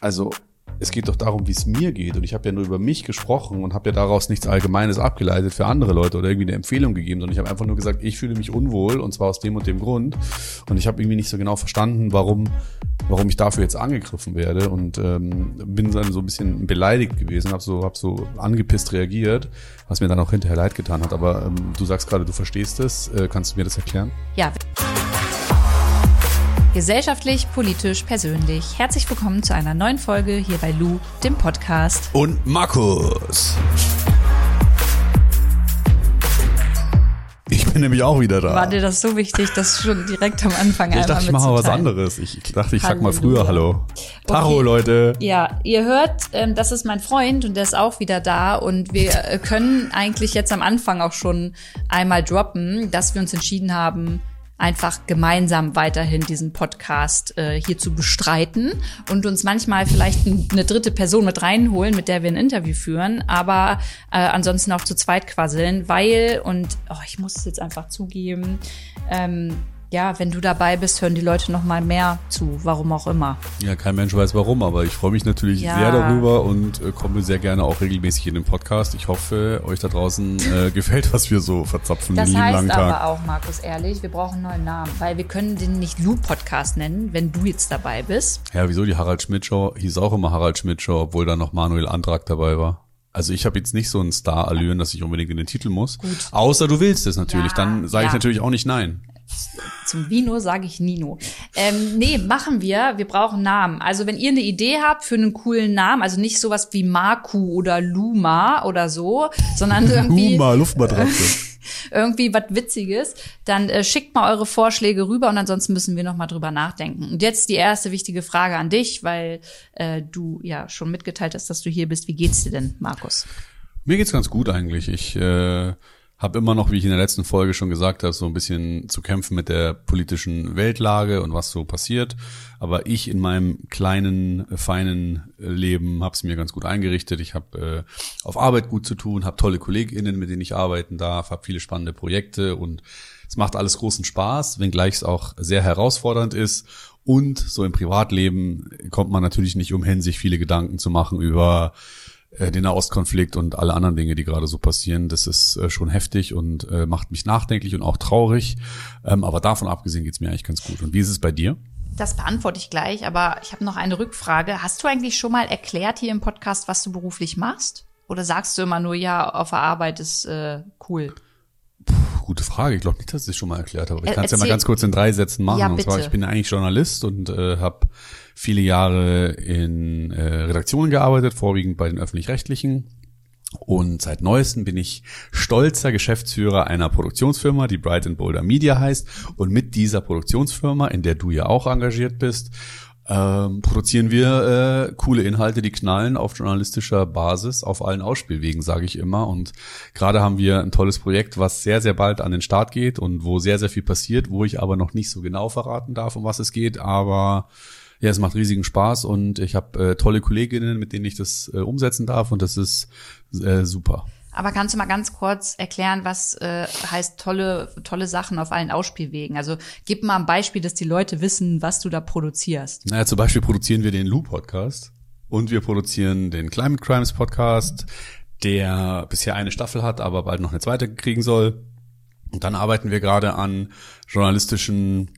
Also es geht doch darum, wie es mir geht. Und ich habe ja nur über mich gesprochen und habe ja daraus nichts Allgemeines abgeleitet für andere Leute oder irgendwie eine Empfehlung gegeben, sondern ich habe einfach nur gesagt, ich fühle mich unwohl und zwar aus dem und dem Grund. Und ich habe irgendwie nicht so genau verstanden, warum, warum ich dafür jetzt angegriffen werde und ähm, bin dann so ein bisschen beleidigt gewesen, habe so, hab so angepisst reagiert, was mir dann auch hinterher leid getan hat. Aber ähm, du sagst gerade, du verstehst es. Äh, kannst du mir das erklären? Ja. Gesellschaftlich, politisch, persönlich. Herzlich willkommen zu einer neuen Folge hier bei Lou, dem Podcast. Und Markus. Ich bin nämlich auch wieder da. War dir das so wichtig, dass schon direkt am Anfang ich dachte, ich mache mal was anderes. Ich, dachte, ich sag mal früher Hallo. Taro, Okay. Leute. Ja, ihr hört, ähm, das ist mein Freund und der ist auch wieder da und wir äh, können eigentlich jetzt am Anfang auch schon einmal droppen, dass wir uns entschieden haben, einfach gemeinsam weiterhin diesen Podcast äh, hier zu bestreiten und uns manchmal vielleicht eine dritte Person mit reinholen, mit der wir ein Interview führen, aber äh, ansonsten auch zu zweit quasseln, weil, und oh, ich muss es jetzt einfach zugeben, ähm, ja, wenn du dabei bist, hören die Leute noch mal mehr zu, warum auch immer. Ja, kein Mensch weiß warum, aber ich freue mich natürlich Ja. sehr darüber und äh, komme sehr gerne auch regelmäßig in den Podcast. Ich hoffe, euch da draußen äh, gefällt, was wir so verzapfen Das den lieben heißt langen aber Tag. auch, Markus, ehrlich, wir brauchen einen neuen Namen, weil wir können den nicht Lou-Podcast nennen, wenn du jetzt dabei bist. Ja, wieso? Die Harald Schmidt Show hieß auch immer Harald Schmidt Show, obwohl da noch Manuel Antrag dabei war. Also ich habe jetzt nicht so einen Star-Allüren, dass ich unbedingt in den Titel muss. Gut. Außer du willst es natürlich, Ja, dann sage ich ja. natürlich auch nicht nein. Zum Vino sage ich Nino. Ähm, nee, machen wir. Wir brauchen Namen. Also wenn ihr eine Idee habt für einen coolen Namen, also nicht sowas wie Marku oder Luma oder so, sondern irgendwie Huma, Luftmatratze. irgendwie was Witziges, dann äh, schickt mal eure Vorschläge rüber und ansonsten müssen wir noch mal drüber nachdenken. Und jetzt die erste wichtige Frage an dich, weil äh, du ja schon mitgeteilt hast, dass du hier bist. Wie geht's dir denn, Markus? Mir geht's ganz gut eigentlich. Ich äh, habe immer noch, wie ich in der letzten Folge schon gesagt habe, so ein bisschen zu kämpfen mit der politischen Weltlage und was so passiert. Aber ich in meinem kleinen, feinen Leben habe es mir ganz gut eingerichtet. Ich habe äh, auf Arbeit gut zu tun, habe tolle KollegInnen, mit denen ich arbeiten darf, habe viele spannende Projekte und es macht alles großen Spaß, wenngleich es auch sehr herausfordernd ist. Und so im Privatleben kommt man natürlich nicht umhin, sich viele Gedanken zu machen über den Nahostkonflikt und alle anderen Dinge, die gerade so passieren. Das ist äh, schon heftig und äh, macht mich nachdenklich und auch traurig. Ähm, aber davon abgesehen geht's mir eigentlich ganz gut. Und wie ist es bei dir? Das beantworte ich gleich, aber ich habe noch eine Rückfrage. Hast du eigentlich schon mal erklärt hier im Podcast, was du beruflich machst? Oder sagst du immer nur, ja, auf der Arbeit ist äh, cool? Gute Frage. Ich glaube nicht, dass ich es schon mal erklärt habe. Aber ich kann es ja mal ganz kurz in drei Sätzen machen. Ja, und zwar, ich bin eigentlich Journalist und äh, habe viele Jahre in äh, Redaktionen gearbeitet, vorwiegend bei den öffentlich-rechtlichen. Und seit neuestem bin ich stolzer Geschäftsführer einer Produktionsfirma, die Bright and Boulder Media heißt. Und mit dieser Produktionsfirma, in der du ja auch engagiert bist, ähm, produzieren wir äh, coole Inhalte, die knallen auf journalistischer Basis, auf allen Ausspielwegen, sage ich immer. Und gerade haben wir ein tolles Projekt, was sehr, sehr bald an den Start geht und wo sehr, sehr viel passiert, wo ich aber noch nicht so genau verraten darf, um was es geht. Aber ja, es macht riesigen Spaß und ich habe äh, tolle Kolleginnen, mit denen ich das äh, umsetzen darf und das ist äh, super. Aber kannst du mal ganz kurz erklären, was äh, heißt tolle, tolle Sachen auf allen Ausspielwegen? Also gib mal ein Beispiel, dass die Leute wissen, was du da produzierst. Naja, zum Beispiel produzieren wir den Lou-Podcast und wir produzieren den Climate Crimes Podcast, der bisher eine Staffel hat, aber bald noch eine zweite kriegen soll. Und dann arbeiten wir gerade an journalistischen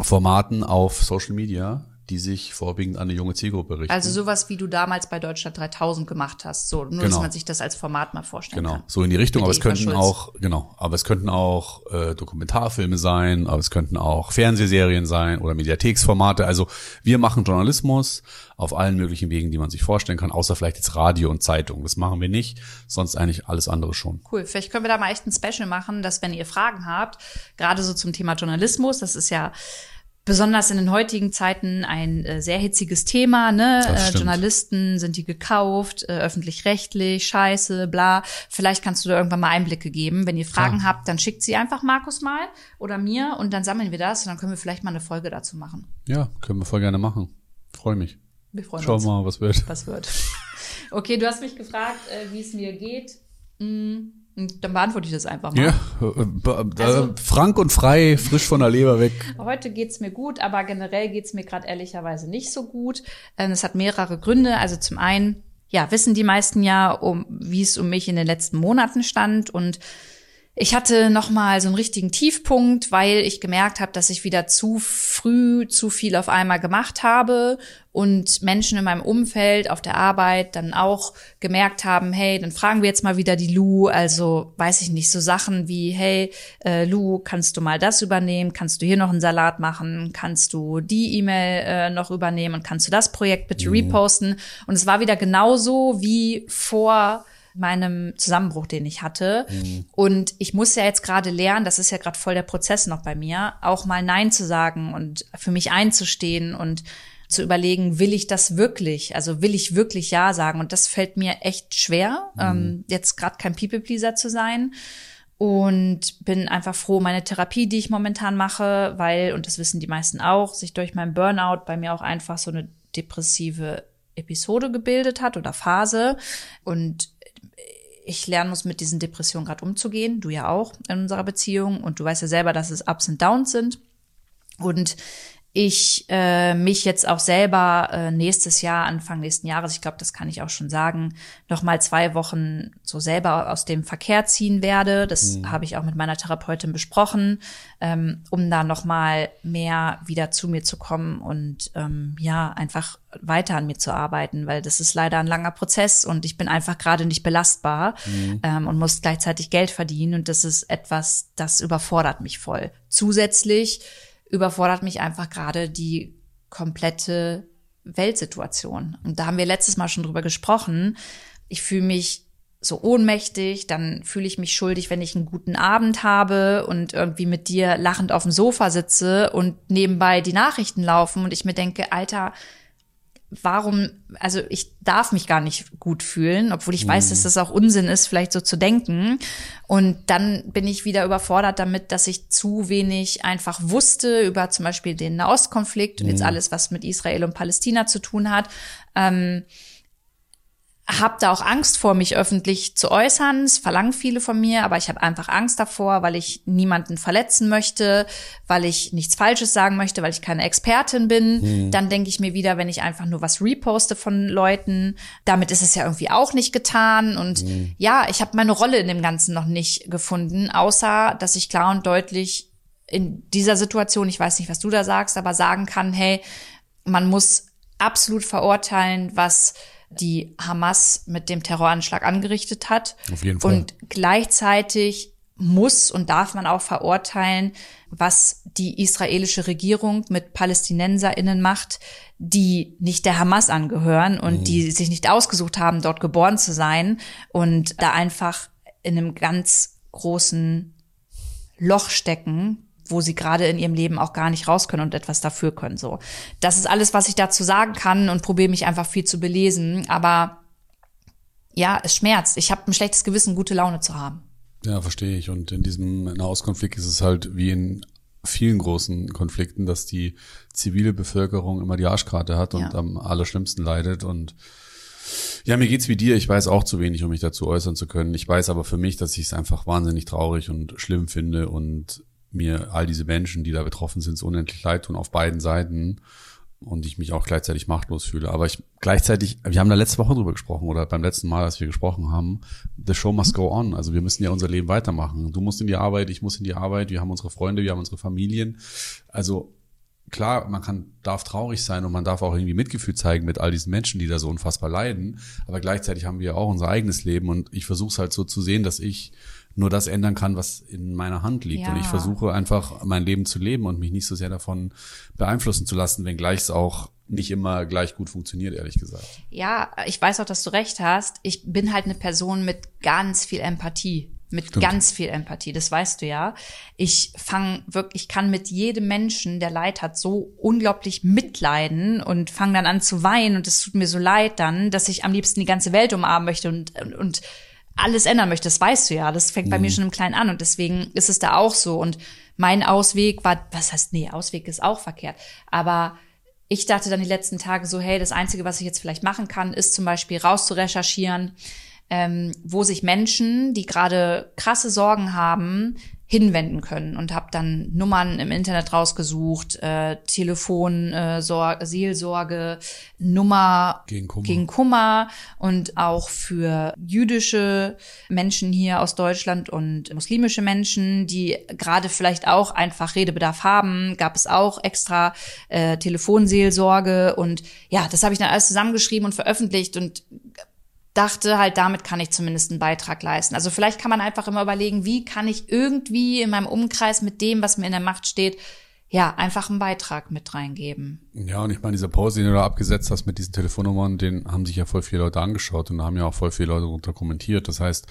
Formaten auf Social Media, die sich vorwiegend an eine junge Zielgruppe richten. Also sowas, wie du damals bei Deutschland 3000 gemacht hast. So, nur dass Genau. man sich das als Format mal vorstellen Genau, kann. so in die Richtung. Mit Aber es Eva könnten Schulz. auch, genau, aber es könnten auch äh, Dokumentarfilme sein, aber es könnten auch Fernsehserien sein oder Mediatheksformate. Also wir machen Journalismus auf allen möglichen Wegen, die man sich vorstellen kann, außer vielleicht jetzt Radio und Zeitung. Das machen wir nicht, sonst eigentlich alles andere schon. Cool. Vielleicht können wir da mal echt ein Special machen, dass wenn ihr Fragen habt, gerade so zum Thema Journalismus, das ist ja besonders in den heutigen Zeiten ein äh, sehr hitziges Thema, ne? Äh. Journalisten sind die gekauft, äh, öffentlich-rechtlich, scheiße, bla. Vielleicht kannst du da irgendwann mal Einblicke geben. Wenn ihr Fragen habt, dann schickt sie einfach Markus mal oder mir und dann sammeln wir das und dann können wir vielleicht mal eine Folge dazu machen. Ja, können wir voll gerne machen. Freue mich. Wir freuen Schau uns. mal, was wird. was wird. Okay, du hast mich gefragt, äh, wie es mir geht. Mm, Und dann beantworte ich das einfach mal. Ja, äh, Also- frank und frei, frisch von der Leber weg. Heute geht's mir gut, aber generell geht's mir gerade ehrlicherweise nicht so gut. Ähm, Es hat mehrere Gründe. Also zum einen, ja, wissen die meisten ja, um, wie es um mich in den letzten Monaten stand und ich hatte noch mal so einen richtigen Tiefpunkt, weil ich gemerkt habe, dass ich wieder zu früh zu viel auf einmal gemacht habe und Menschen in meinem Umfeld auf der Arbeit dann auch gemerkt haben, hey, dann fragen wir jetzt mal wieder die Lu, also weiß ich nicht, so Sachen wie, hey, äh, Lu, kannst du mal das übernehmen, kannst du hier noch einen Salat machen, kannst du die E-Mail äh, noch übernehmen? Und kannst du das Projekt bitte reposten? Und es war wieder genauso wie vor meinem Zusammenbruch, den ich hatte. Und ich muss ja jetzt gerade lernen, das ist ja gerade voll der Prozess noch bei mir, auch mal Nein zu sagen und für mich einzustehen und zu überlegen, will ich das wirklich? Also will ich wirklich Ja sagen? Und das fällt mir echt schwer, ähm, jetzt gerade kein People-Pleaser zu sein. Und bin einfach froh, meine Therapie, die ich momentan mache, weil, und das wissen die meisten auch, sich durch meinen Burnout bei mir auch einfach so eine depressive Episode gebildet hat oder Phase. Und ich lernen muss, mit diesen Depressionen gerade umzugehen. Du ja auch in unserer Beziehung. Und du weißt ja selber, dass es Ups und Downs sind. Und ich äh, mich jetzt auch selber äh, nächstes Jahr, Anfang nächsten Jahres, ich glaube, das kann ich auch schon sagen, noch mal zwei Wochen so selber aus dem Verkehr ziehen werde. Das habe ich auch mit meiner Therapeutin besprochen, ähm, um da noch mal mehr wieder zu mir zu kommen und ähm, ja einfach weiter an mir zu arbeiten, weil das ist leider ein langer Prozess und ich bin einfach gerade nicht belastbar ähm, und muss gleichzeitig Geld verdienen und das ist etwas, das überfordert mich voll. Zusätzlich überfordert mich einfach gerade die komplette Weltsituation. Und da haben wir letztes Mal schon drüber gesprochen. Ich fühle mich so ohnmächtig, dann fühle ich mich schuldig, wenn ich einen guten Abend habe und irgendwie mit dir lachend auf dem Sofa sitze und nebenbei die Nachrichten laufen und ich mir denke, Alter, warum, also ich darf mich gar nicht gut fühlen, obwohl ich weiß, dass das auch Unsinn ist, vielleicht so zu denken. Und dann bin ich wieder überfordert damit, dass ich zu wenig einfach wusste über zum Beispiel den Nahostkonflikt und jetzt alles, was mit Israel und Palästina zu tun hat. Ähm, habe da auch Angst vor, mich öffentlich zu äußern. Es verlangen viele von mir, aber ich habe einfach Angst davor, weil ich niemanden verletzen möchte, weil ich nichts Falsches sagen möchte, weil ich keine Expertin bin. Dann denke ich mir wieder, wenn ich einfach nur was reposte von Leuten, damit ist es ja irgendwie auch nicht getan. Und ja, ich habe meine Rolle in dem Ganzen noch nicht gefunden, außer dass ich klar und deutlich in dieser Situation, ich weiß nicht, was du da sagst, aber sagen kann, hey, man muss absolut verurteilen, was die Hamas mit dem Terroranschlag angerichtet hat. Auf jeden Fall. Und gleichzeitig muss und darf man auch verurteilen, was die israelische Regierung mit PalästinenserInnen macht, die nicht der Hamas angehören und die sich nicht ausgesucht haben, dort geboren zu sein und da einfach in einem ganz großen Loch stecken, wo sie gerade in ihrem Leben auch gar nicht raus können und etwas dafür können. So, das ist alles, was ich dazu sagen kann und probiere mich einfach viel zu belesen. Aber ja, es schmerzt. Ich habe ein schlechtes Gewissen, gute Laune zu haben. Ja, verstehe ich. Und in diesem Nahostkonflikt ist es halt wie in vielen großen Konflikten, dass die zivile Bevölkerung immer die Arschkarte hat und Ja. am allerschlimmsten leidet. Und ja, mir geht's wie dir. Ich weiß auch zu wenig, um mich dazu äußern zu können. Ich weiß aber für mich, dass ich es einfach wahnsinnig traurig und schlimm finde und mir all diese Menschen, die da betroffen sind, so unendlich leid tun auf beiden Seiten und ich mich auch gleichzeitig machtlos fühle. Aber ich gleichzeitig, wir haben da letzte Woche drüber gesprochen oder beim letzten Mal, als wir gesprochen haben, the show must go on. Also wir müssen ja unser Leben weitermachen. Du musst in die Arbeit, ich muss in die Arbeit, wir haben unsere Freunde, wir haben unsere Familien. Also klar, man kann, darf traurig sein und man darf auch irgendwie Mitgefühl zeigen mit all diesen Menschen, die da so unfassbar leiden. Aber gleichzeitig haben wir auch unser eigenes Leben und ich versuche es halt so zu sehen, dass ich nur das ändern kann, was in meiner Hand liegt. Ja. Und ich versuche einfach mein Leben zu leben und mich nicht so sehr davon beeinflussen zu lassen, wenngleich es auch nicht immer gleich gut funktioniert, ehrlich gesagt. Ja, ich weiß auch, dass du recht hast. Ich bin halt eine Person mit ganz viel Empathie. Mit Stimmt. ganz viel Empathie, das weißt du ja. Ich fange wirklich, ich kann mit jedem Menschen, der Leid hat, so unglaublich mitleiden und fange dann an zu weinen und es tut mir so leid dann, dass ich am liebsten die ganze Welt umarmen möchte und, und, und alles ändern möchte. Das weißt du ja. Das fängt bei mir schon im Kleinen an und deswegen ist es da auch so. Und mein Ausweg war, was heißt, nee, Ausweg ist auch verkehrt. Aber ich dachte dann die letzten Tage so, hey, das Einzige, was ich jetzt vielleicht machen kann, ist zum Beispiel rauszurecherchieren, ähm, wo sich Menschen, die gerade krasse Sorgen haben, hinwenden können und habe dann Nummern im Internet rausgesucht, äh, Telefon, äh, Sor Seelsorge, Nummer Gegen Kummer. gegen Kummer und auch für jüdische Menschen hier aus Deutschland und muslimische Menschen, die gerade vielleicht auch einfach Redebedarf haben, gab es auch extra äh, Telefonseelsorge und ja, das habe ich dann alles zusammengeschrieben und veröffentlicht und dachte halt, damit kann ich zumindest einen Beitrag leisten. Also vielleicht kann man einfach immer überlegen, wie kann ich irgendwie in meinem Umkreis mit dem, was mir in der Macht steht, ja, einfach einen Beitrag mit reingeben. Ja, und ich meine, dieser Post, den du da abgesetzt hast mit diesen Telefonnummern, den haben sich ja voll viele Leute angeschaut und haben ja auch voll viele Leute darunter kommentiert. Das heißt,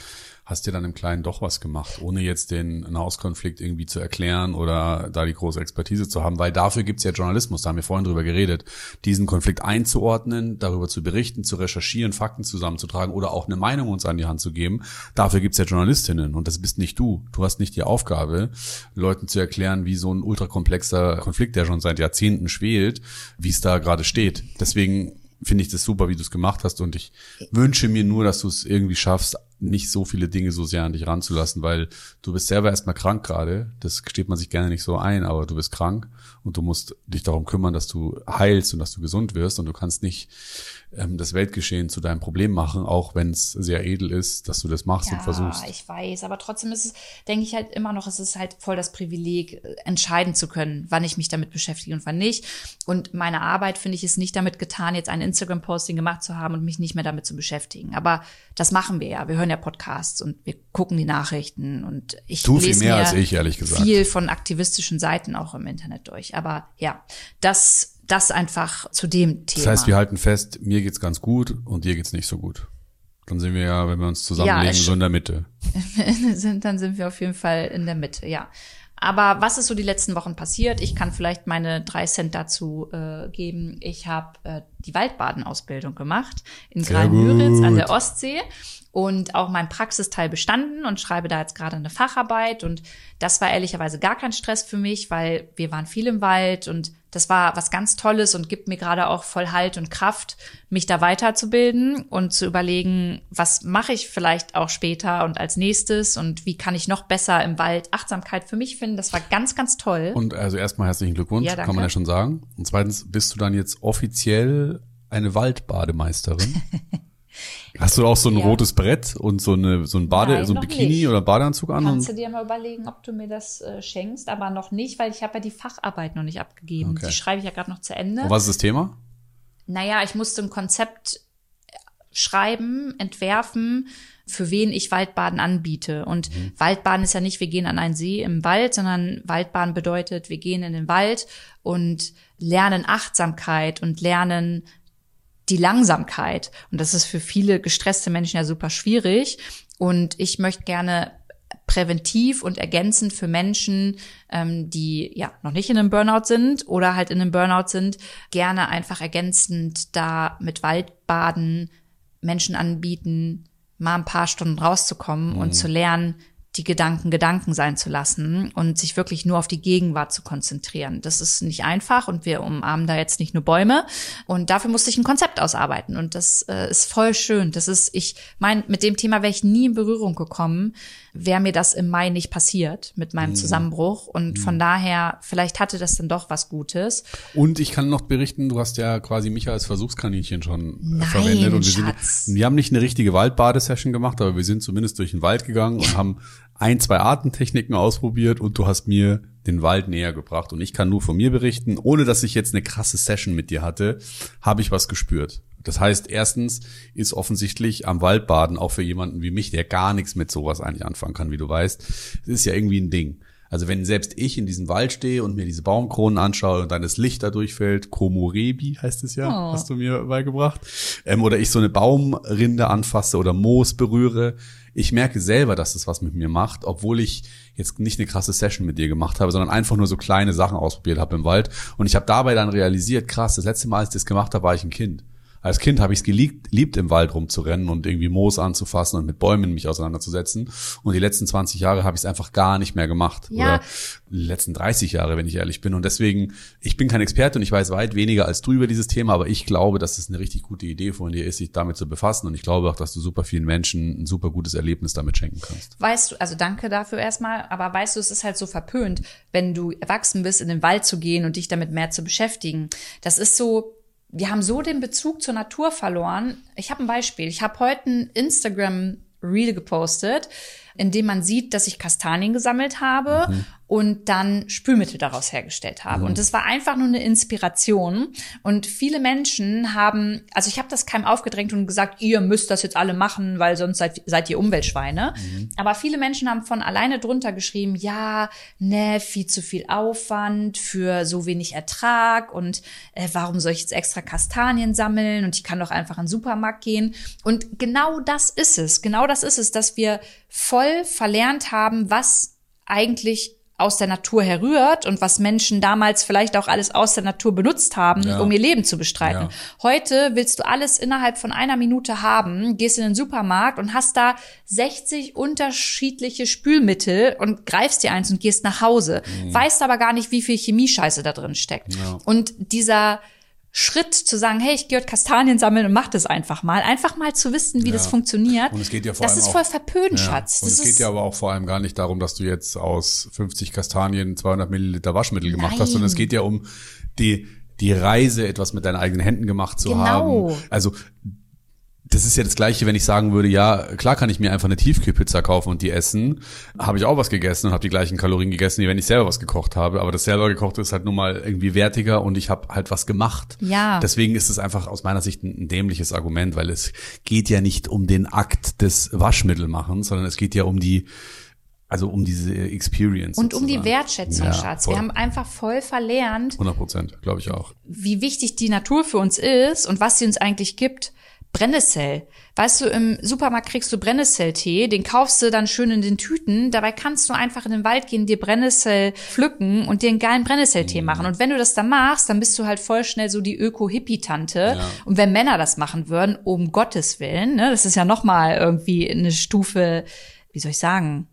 hast dir dann im Kleinen doch was gemacht, ohne jetzt den Nahostkonflikt irgendwie zu erklären oder da die große Expertise zu haben, weil dafür gibt's ja Journalismus, da haben wir vorhin drüber geredet, diesen Konflikt einzuordnen, darüber zu berichten, zu recherchieren, Fakten zusammenzutragen oder auch eine Meinung uns an die Hand zu geben. Dafür gibt's ja Journalistinnen und das bist nicht du. Du hast nicht die Aufgabe, Leuten zu erklären, wie so ein ultrakomplexer Konflikt, der schon seit Jahrzehnten schwelt, wie es da gerade steht. Deswegen finde ich das super, wie du es gemacht hast. Und ich wünsche mir nur, dass du es irgendwie schaffst, nicht so viele Dinge so sehr an dich ranzulassen, weil du bist selber erstmal krank gerade. Das gesteht man sich gerne nicht so ein, aber du bist krank. Und du musst dich darum kümmern, dass du heilst und dass du gesund wirst. Und du kannst nicht ähm, das Weltgeschehen zu deinem Problem machen, auch wenn es sehr edel ist, dass du das machst und versuchst. Ja, ich weiß, aber trotzdem ist es, denke ich halt immer noch, es ist halt voll das Privileg, äh, entscheiden zu können, wann ich mich damit beschäftige und wann nicht. Und meine Arbeit, finde ich, ist nicht damit getan, jetzt ein Instagram-Posting gemacht zu haben und mich nicht mehr damit zu beschäftigen. Aber das machen wir ja. Wir hören ja Podcasts und wir gucken die Nachrichten und ich viel lese mehr als ich, ehrlich gesagt. viel von aktivistischen Seiten auch im Internet durch. Aber ja, das, das einfach zu dem Thema. Das heißt, wir halten fest, mir geht's ganz gut und dir geht's nicht so gut. Dann sind wir ja, wenn wir uns zusammenlegen, es- so in der Mitte. sind, dann sind wir auf jeden Fall in der Mitte, ja. Aber was ist so die letzten Wochen passiert? Ich kann vielleicht meine drei Cent dazu äh, geben. Ich habe äh, die Waldbadenausbildung gemacht in Sehr Grain-Müritz an der Ostsee und auch mein Praxisteil bestanden und schreibe da jetzt gerade eine Facharbeit. Und das war ehrlicherweise gar kein Stress für mich, weil wir waren viel im Wald und das war was ganz Tolles und gibt mir gerade auch voll Halt und Kraft, mich da weiterzubilden und zu überlegen, was mache ich vielleicht auch später und als nächstes und wie kann ich noch besser im Wald Achtsamkeit für mich finden. Das war ganz, ganz toll. Und also erstmal herzlichen Glückwunsch, Ja, kann man ja schon sagen. Und zweitens bist du dann jetzt offiziell eine Waldbademeisterin. Hast du auch so ein Ja. rotes Brett und so eine so ein Bade, Nein, so ein Bikini nicht. oder Badeanzug an? Kannst du dir mal überlegen, ob du mir das äh, schenkst, aber noch nicht, weil ich habe ja die Facharbeit noch nicht abgegeben. Okay. Die schreibe ich ja gerade noch zu Ende. und was ist das Thema? Naja, ich musste ein Konzept schreiben, entwerfen, für wen ich Waldbaden anbiete. Und Waldbaden ist ja nicht, wir gehen an einen See im Wald, sondern Waldbaden bedeutet, wir gehen in den Wald und lernen Achtsamkeit und lernen die Langsamkeit. Und das ist für viele gestresste Menschen ja super schwierig. Und ich möchte gerne präventiv und ergänzend für Menschen, ähm, die ja noch nicht in einem Burnout sind oder halt in einem Burnout sind, gerne einfach ergänzend da mit Waldbaden Menschen anbieten, mal ein paar Stunden rauszukommen und zu lernen, die Gedanken Gedanken sein zu lassen und sich wirklich nur auf die Gegenwart zu konzentrieren. Das ist nicht einfach und wir umarmen da jetzt nicht nur Bäume. Und dafür musste ich ein Konzept ausarbeiten und das äh, ist voll schön. Das ist, ich mein, mit dem Thema wäre ich nie in Berührung gekommen, wäre mir das im Mai nicht passiert mit meinem Zusammenbruch. Und von daher, vielleicht hatte das dann doch was Gutes. Und ich kann noch berichten, du hast ja quasi mich als Versuchskaninchen schon äh, Nein, verwendet. Und wir, sind, wir haben nicht eine richtige Waldbadesession gemacht, aber wir sind zumindest durch den Wald gegangen und haben ein, zwei Artentechniken ausprobiert und du hast mir den Wald näher gebracht. Und ich kann nur von mir berichten, ohne dass ich jetzt eine krasse Session mit dir hatte, habe ich was gespürt. Das heißt, erstens ist offensichtlich am Waldbaden auch für jemanden wie mich, der gar nichts mit sowas eigentlich anfangen kann, wie du weißt, es ist ja irgendwie ein Ding. Also wenn selbst ich in diesem Wald stehe und mir diese Baumkronen anschaue und dann das Licht da durchfällt, Komorebi heißt es ja, Oh. hast du mir beigebracht, ähm, oder ich so eine Baumrinde anfasse oder Moos berühre, ich merke selber, dass das was mit mir macht, obwohl ich jetzt nicht eine krasse Session mit dir gemacht habe, sondern einfach nur so kleine Sachen ausprobiert habe im Wald. Und ich habe dabei dann realisiert, krass, das letzte Mal, als ich das gemacht habe, war ich ein Kind. Als Kind habe ich es geliebt, liebt, im Wald rumzurennen und irgendwie Moos anzufassen und mit Bäumen mich auseinanderzusetzen. Und die letzten 20 Jahre habe ich es einfach gar nicht mehr gemacht. Ja. Oder die letzten 30 Jahre, wenn ich ehrlich bin. Und deswegen, ich bin kein Experte und ich weiß weit weniger als du über dieses Thema, aber ich glaube, dass es eine richtig gute Idee von dir ist, sich damit zu befassen. Und ich glaube auch, dass du super vielen Menschen ein super gutes Erlebnis damit schenken kannst. Weißt du, also danke dafür erstmal, aber weißt du, es ist halt so verpönt, wenn du erwachsen bist, in den Wald zu gehen und dich damit mehr zu beschäftigen. Das ist so, wir haben so den Bezug zur Natur verloren. Ich habe ein Beispiel. Ich habe heute ein Instagram Reel gepostet, in dem man sieht, dass ich Kastanien gesammelt habe mhm. und dann Spülmittel daraus hergestellt habe. Mhm. Und das war einfach nur eine Inspiration. Und viele Menschen haben, also ich habe das keinem aufgedrängt und gesagt, ihr müsst das jetzt alle machen, weil sonst seid, seid ihr Umweltschweine. Mhm. Aber viele Menschen haben von alleine drunter geschrieben, ja, ne, viel zu viel Aufwand für so wenig Ertrag und äh, warum soll ich jetzt extra Kastanien sammeln und ich kann doch einfach in den Supermarkt gehen. Und genau das ist es. Genau das ist es, dass wir voll verlernt haben, was eigentlich aus der Natur herrührt und was Menschen damals vielleicht auch alles aus der Natur benutzt haben, ja. um ihr Leben zu bestreiten. Ja. Heute willst du alles innerhalb von einer Minute haben, gehst in den Supermarkt und hast da 60 unterschiedliche Spülmittel und greifst dir eins und gehst nach Hause. Mhm. Weißt aber gar nicht, wie viel Chemiescheiße da drin steckt. Ja. Und dieser Schritt zu sagen, hey, ich gehe heute Kastanien sammeln und mach das einfach mal. Einfach mal zu wissen, wie ja. das funktioniert. Und es geht ja vor das allem ist auch, voll verpönt, ja. Schatz. Und das es geht ja aber auch vor allem gar nicht darum, dass du jetzt aus 50 Kastanien 200 Milliliter Waschmittel gemacht Nein. hast, sondern es geht ja um die, die Reise, etwas mit deinen eigenen Händen gemacht zu genau. haben. Also das ist ja das Gleiche, wenn ich sagen würde, ja, klar kann ich mir einfach eine Tiefkühlpizza kaufen und die essen. Habe ich auch was gegessen und habe die gleichen Kalorien gegessen, wie wenn ich selber was gekocht habe. Aber das selber gekochte ist halt nun mal irgendwie wertiger und ich habe halt was gemacht. Ja. Deswegen ist es einfach aus meiner Sicht ein, dämliches Argument, weil es geht ja nicht um den Akt des Waschmittelmachens, sondern es geht ja um die also um diese Experience. Und sozusagen. um die Wertschätzung, ja, Schatz. Voll. Wir haben einfach voll verlernt. 100 Prozent, glaube ich auch. Wie wichtig die Natur für uns ist und was sie uns eigentlich gibt. Brennnessel. Weißt du, im Supermarkt kriegst du Brennnesseltee, den kaufst du dann schön in den Tüten. Dabei kannst du einfach in den Wald gehen, dir Brennnessel pflücken und dir einen geilen Brennnesseltee mhm. machen. Und wenn du das dann machst, dann bist du halt voll schnell so die Öko-Hippie-Tante. Ja. Und wenn Männer das machen würden, um Gottes Willen, ne, das ist ja nochmal irgendwie eine Stufe, wie soll ich sagen,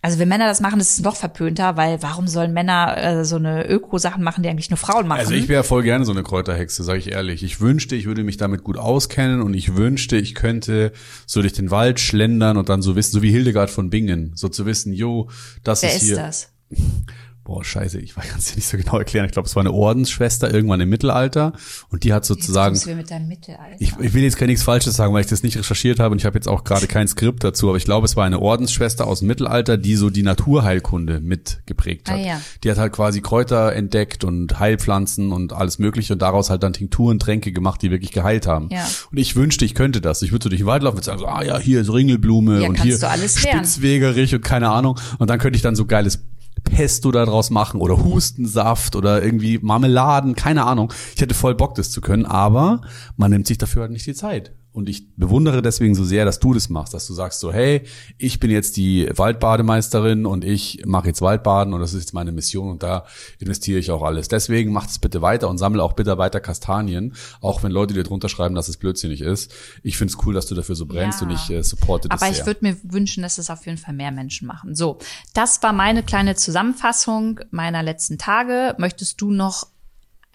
also wenn Männer das machen, ist es noch verpönter, weil warum sollen Männer äh, so eine Öko-Sachen machen, die eigentlich nur Frauen machen? Also ich wäre voll gerne so eine Kräuterhexe, sage ich ehrlich. Ich wünschte, ich würde mich damit gut auskennen und ich wünschte, ich könnte so durch den Wald schlendern und dann so wissen, so wie Hildegard von Bingen, so zu wissen, jo, das Wer ist hier. Wer ist das? Boah, scheiße, ich kann es dir nicht so genau erklären. Ich glaube, es war eine Ordensschwester irgendwann im Mittelalter und die hat sozusagen. Jetzt mit deinem Mittelalter. Ich, ich will jetzt gar nichts Falsches sagen, weil ich das nicht recherchiert habe und ich habe jetzt auch gerade kein Skript dazu, aber ich glaube, es war eine Ordensschwester aus dem Mittelalter, die so die Naturheilkunde mitgeprägt hat. Ah, ja. Die hat halt quasi Kräuter entdeckt und Heilpflanzen und alles mögliche und daraus halt dann Tinkturen, Tränke gemacht, die wirklich geheilt haben. Ja. Und ich wünschte, ich könnte das. Ich würde so durch den Wald laufen und sagen so, ah ja, hier ist Ringelblume ja, und hier Spitzwegerich und keine Ahnung. Und dann könnte ich dann so geiles Pesto daraus machen oder Hustensaft oder irgendwie Marmeladen, keine Ahnung. Ich hätte voll Bock, das zu können, aber man nimmt sich dafür halt nicht die Zeit. Und ich bewundere deswegen so sehr, dass du das machst, dass du sagst so, hey, ich bin jetzt die Waldbademeisterin und ich mache jetzt Waldbaden und das ist jetzt meine Mission und da investiere ich auch alles. Deswegen mach es bitte weiter und sammle auch bitte weiter Kastanien, auch wenn Leute dir drunter schreiben, dass es blödsinnig ist. Ich finde es cool, dass du dafür so brennst ja. und ich äh, supporte das Aber ich würde mir wünschen, dass es auf jeden Fall mehr Menschen machen. So, das war meine kleine Zusammenfassung meiner letzten Tage. Möchtest du noch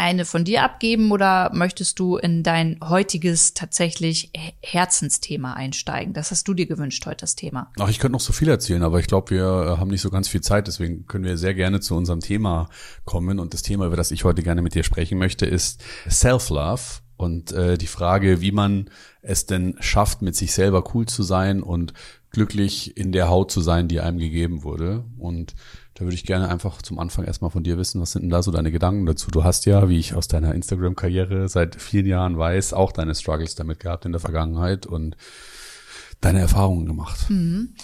eine von dir abgeben oder möchtest du in dein heutiges tatsächlich Herzensthema einsteigen? Das hast du dir gewünscht heute das Thema. Ach, ich könnte noch so viel erzählen, aber ich glaube, wir äh, haben nicht so ganz viel Zeit, deswegen können wir sehr gerne zu unserem Thema kommen. Und das Thema, über das ich heute gerne mit dir sprechen möchte, ist Self-Love und äh, die Frage, wie man es denn schafft, mit sich selber cool zu sein und glücklich in der Haut zu sein, die einem gegeben wurde. Und da würde ich gerne einfach zum Anfang erstmal von dir wissen, was sind denn da so deine Gedanken dazu? Du hast ja, wie ich aus deiner Instagram-Karriere seit vielen Jahren weiß, auch deine Struggles damit gehabt in der Vergangenheit und deine Erfahrungen gemacht. Mhm.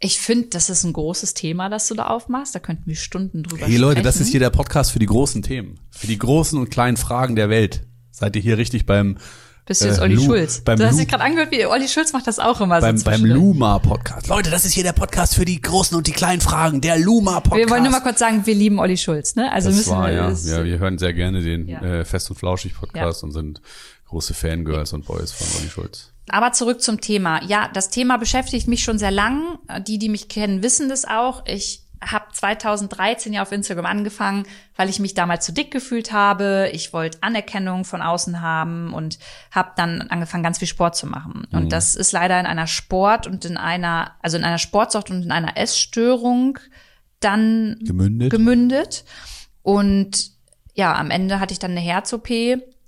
Ich finde, das ist ein großes Thema, das du da aufmachst. Da könnten wir Stunden drüber hey, sprechen. Hey Leute, das ist hier der Podcast für die großen Themen, für die großen und kleinen Fragen der Welt. Seid ihr hier richtig beim Bist du jetzt Äh, Olli Lu- Schulz? beim du hast dich gerade angehört, wie Olli Schulz macht das auch immer Beim, so beim. Luma-Podcast. Leute, das ist hier der Podcast für die großen und die kleinen Fragen. Der Luma-Podcast. Wir wollen nur mal kurz sagen, wir lieben Olli Schulz, ne? Also das müssen war, wir ja. das- ja, wir hören sehr gerne den Ja. äh, Fest und Flauschig Podcast und sind große Fangirls und Boys von Olli Schulz. Aber zurück zum Thema. Ja, das Thema beschäftigt mich schon sehr lang. Die, die mich kennen, wissen das auch. Ich habe 2013 ja auf Instagram angefangen, weil ich mich damals zu dick gefühlt habe. Ich wollte Anerkennung von außen haben und habe dann angefangen, ganz viel Sport zu machen. Und das ist leider in einer Sport und in einer, also in einer Sportsucht und in einer Essstörung dann Gemündet? gemündet. Und ja, am Ende hatte ich dann eine Herz-OP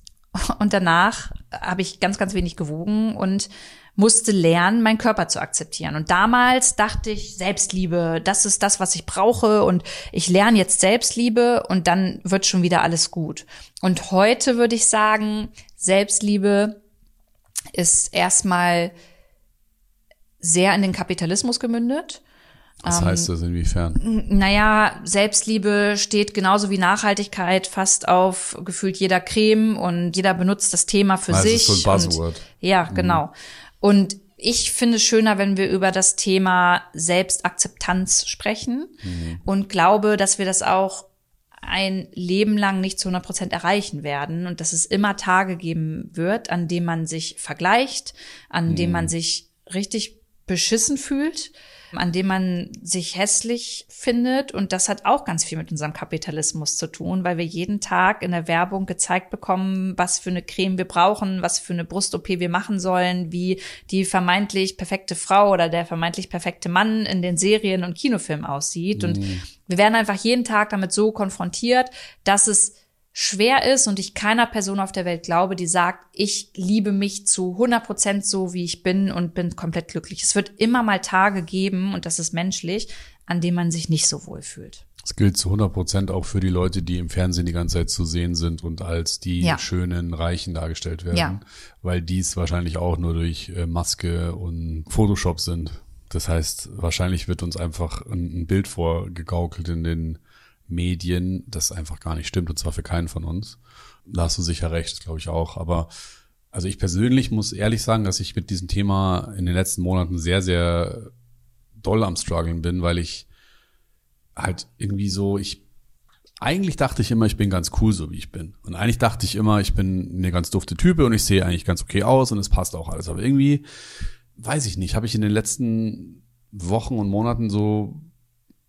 und danach habe ich ganz, ganz wenig gewogen und musste lernen, meinen Körper zu akzeptieren. Und damals dachte ich, Selbstliebe, das ist das, was ich brauche und ich lerne jetzt Selbstliebe und dann wird schon wieder alles gut. Und heute würde ich sagen, Selbstliebe ist erstmal sehr in den Kapitalismus gemündet. Was Ähm, heißt das inwiefern? Naja, Selbstliebe steht genauso wie Nachhaltigkeit fast auf gefühlt jeder Creme und jeder benutzt das Thema für Also sich. ist so ein und, Buzzword. ja, genau. Und ich finde es schöner, wenn wir über das Thema Selbstakzeptanz sprechen und glaube, dass wir das auch ein Leben lang nicht zu 100 Prozent erreichen werden und dass es immer Tage geben wird, an denen man sich vergleicht, an denen man sich richtig beschissen fühlt, an dem man sich hässlich findet. Und das hat auch ganz viel mit unserem Kapitalismus zu tun, weil wir jeden Tag in der Werbung gezeigt bekommen, was für eine Creme wir brauchen, was für eine Brust-OP wir machen sollen, wie die vermeintlich perfekte Frau oder der vermeintlich perfekte Mann in den Serien und Kinofilmen aussieht. Und wir werden einfach jeden Tag damit so konfrontiert, dass es schwer ist und ich keiner Person auf der Welt glaube, die sagt, ich liebe mich zu 100 Prozent so, wie ich bin und bin komplett glücklich. Es wird immer mal Tage geben, und das ist menschlich, an denen man sich nicht so wohl fühlt. Das gilt zu 100 Prozent auch für die Leute, die im Fernsehen die ganze Zeit zu sehen sind und als die Ja. schönen Reichen dargestellt werden, Ja. weil dies wahrscheinlich auch nur durch äh, Maske und Photoshop sind. Das heißt, wahrscheinlich wird uns einfach ein, ein Bild vorgegaukelt in den Medien, das einfach gar nicht stimmt und zwar für keinen von uns. Da hast du sicher recht, glaube ich auch. Aber also ich persönlich muss ehrlich sagen, dass ich mit diesem Thema in den letzten Monaten sehr, sehr doll am struggeln bin, weil ich halt irgendwie so, ich eigentlich dachte ich immer, ich bin ganz cool, so wie ich bin. Und eigentlich dachte ich immer, ich bin eine ganz dufte Type und ich sehe eigentlich ganz okay aus und es passt auch alles. Aber irgendwie, weiß ich nicht, habe ich in den letzten Wochen und Monaten so,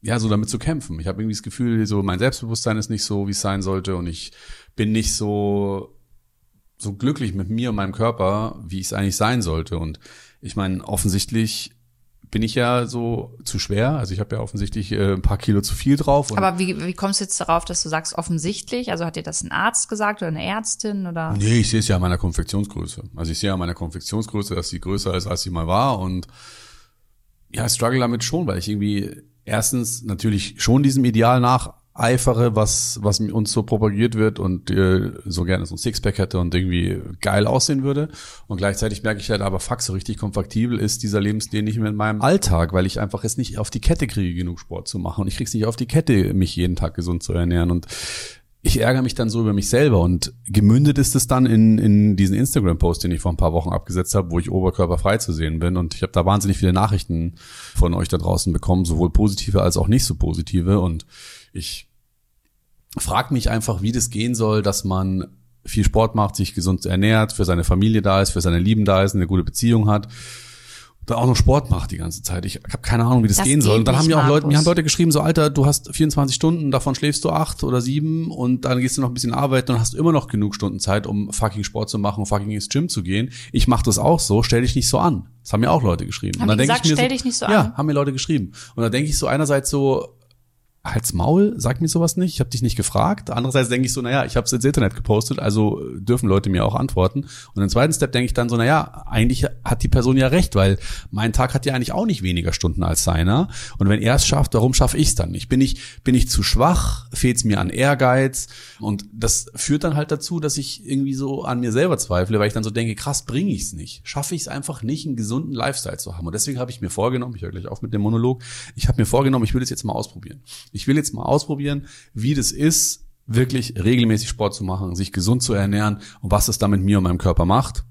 ja, so damit zu kämpfen. Ich habe irgendwie das Gefühl, so mein Selbstbewusstsein ist nicht so, wie es sein sollte und ich bin nicht so, so glücklich mit mir und meinem Körper, wie ich es eigentlich sein sollte. Und ich meine, offensichtlich bin ich ja so zu schwer. Also ich habe ja offensichtlich äh, ein paar Kilo zu viel drauf. Aber wie, wie kommst du jetzt darauf, dass du sagst, offensichtlich? Also hat dir das ein Arzt gesagt oder eine Ärztin oder? Nee, ich sehe es ja an meiner Konfektionsgröße. Also ich sehe an meiner Konfektionsgröße, dass sie größer ist, als sie mal war. Und ja, ich struggle damit schon, weil ich irgendwie erstens natürlich schon diesem Ideal nacheifere, was, was uns so propagiert wird und äh, so gerne so ein Sixpack hätte und irgendwie geil aussehen würde. Und gleichzeitig merke ich halt, aber fuck, so richtig kompatibel ist dieser Lebensstil nicht mehr in meinem Alltag, weil ich einfach es nicht auf die Kette kriege, genug Sport zu machen. Und ich krieg's nicht auf die Kette, mich jeden Tag gesund zu ernähren. Und ich ärgere mich dann so über mich selber und gemündet ist es dann in, in diesen Instagram-Post, den ich vor ein paar Wochen abgesetzt habe, wo ich oberkörperfrei zu sehen bin. Und ich habe da wahnsinnig viele Nachrichten von euch da draußen bekommen, sowohl positive als auch nicht so positive. Und ich frage mich einfach, wie das gehen soll, dass man viel Sport macht, sich gesund ernährt, für seine Familie da ist, für seine Lieben da ist, eine gute Beziehung hat da auch noch Sport macht die ganze Zeit. Ich habe keine Ahnung, wie das, Das gehen soll. Und dann haben mir auch Leute, mir haben Leute geschrieben, so Alter, du hast 24 Stunden, davon schläfst du acht oder sieben und dann gehst du noch ein bisschen arbeiten und hast immer noch genug Stunden Zeit, um fucking Sport zu machen, fucking ins Gym zu gehen. Ich mache das auch so, stell dich nicht so an. Das haben mir auch Leute geschrieben. Haben und dann die denk gesagt, ich mir stell so, dich nicht so ja, an? haben mir Leute geschrieben. Und da denke ich so einerseits so, halt's Maul, sag mir sowas nicht, ich habe dich nicht gefragt. Andererseits denke ich so, naja, ich habe es ins Internet gepostet, also äh, dürfen Leute mir auch antworten. Und im zweiten Step denke ich dann so, naja, eigentlich hat die Person ja recht, weil mein Tag hat ja eigentlich auch nicht weniger Stunden als seiner. Und wenn er es schafft, warum schaffe ich es dann nicht? Bin ich, bin ich zu schwach? Fehlt es mir an Ehrgeiz? Und das führt dann halt dazu, dass ich irgendwie so an mir selber zweifle, weil ich dann so denke, krass, bringe ich es nicht. Schaffe ich es einfach nicht, einen gesunden Lifestyle zu haben. Und deswegen habe ich mir vorgenommen, ich höre gleich auf mit dem Monolog, ich habe mir vorgenommen, ich will das jetzt mal ausprobieren. Will jetzt mal ausprobieren, wie das ist, wirklich regelmäßig Sport zu machen, sich gesund zu ernähren und was es da mit mir und meinem Körper macht.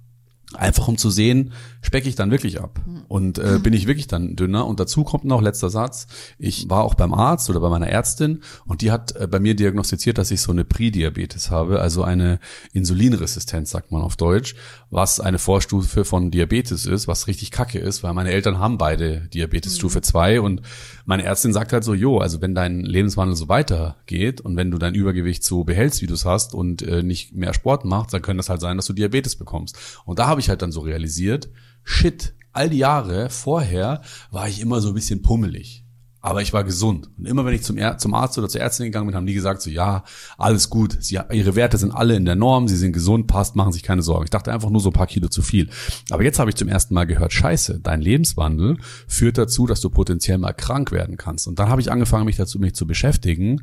Einfach um zu sehen, specke ich dann wirklich ab und äh, bin ich wirklich dann dünner. Und dazu kommt noch letzter Satz. Ich war auch beim Arzt oder bei meiner Ärztin und die hat äh, bei mir diagnostiziert, dass ich so eine Prädiabetes habe, also eine Insulinresistenz, sagt man auf Deutsch, was eine Vorstufe von Diabetes ist, was richtig kacke ist, weil meine Eltern haben beide Diabetes Mhm. Stufe 2 und meine Ärztin sagt halt so, jo, also wenn dein Lebenswandel so weitergeht und wenn du dein Übergewicht so behältst, wie du es hast und äh, nicht mehr Sport machst, dann könnte das halt sein, dass du Diabetes bekommst. Und da habe ich halt dann so realisiert, shit, all die Jahre vorher war ich immer so ein bisschen pummelig. Aber ich war gesund. Und immer wenn ich zum, zum Arzt oder zur Ärztin gegangen bin, haben die gesagt so, ja, alles gut. Sie, ihre Werte sind alle in der Norm, sie sind gesund, passt, machen sich keine Sorgen. Ich dachte einfach nur so ein paar Kilo zu viel. Aber jetzt habe ich zum ersten Mal gehört, scheiße, dein Lebenswandel führt dazu, dass du potenziell mal krank werden kannst. Und dann habe ich angefangen, mich dazu mich zu beschäftigen,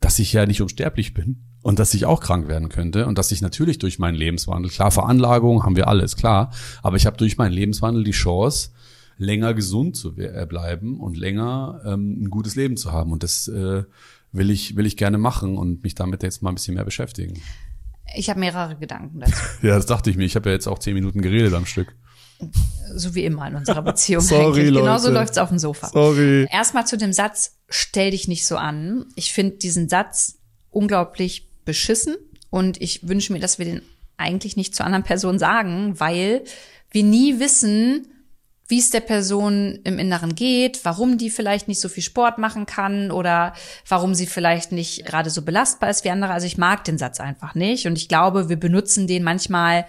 dass ich ja nicht unsterblich bin und dass ich auch krank werden könnte und dass ich natürlich durch meinen Lebenswandel, klar, Veranlagung haben wir alles, klar, aber ich habe durch meinen Lebenswandel die Chance, länger gesund zu äh, bleiben und länger ähm, ein gutes Leben zu haben. Und das äh, will ich will ich gerne machen und mich damit jetzt mal ein bisschen mehr beschäftigen. Ich habe mehrere Gedanken dazu. Ja, das dachte ich mir. Ich habe ja jetzt auch zehn Minuten geredet am Stück. So wie immer in unserer Beziehung Sorry, eigentlich. Genauso Leute. läuft's auf dem Sofa. Sorry. Erstmal zu dem Satz, stell dich nicht so an. Ich finde diesen Satz unglaublich beschissen und ich wünsche mir, dass wir den eigentlich nicht zu anderen Personen sagen, weil wir nie wissen, wie es der Person im Inneren geht, warum die vielleicht nicht so viel Sport machen kann oder warum sie vielleicht nicht gerade so belastbar ist wie andere. Also ich mag den Satz einfach nicht und ich glaube, wir benutzen den manchmal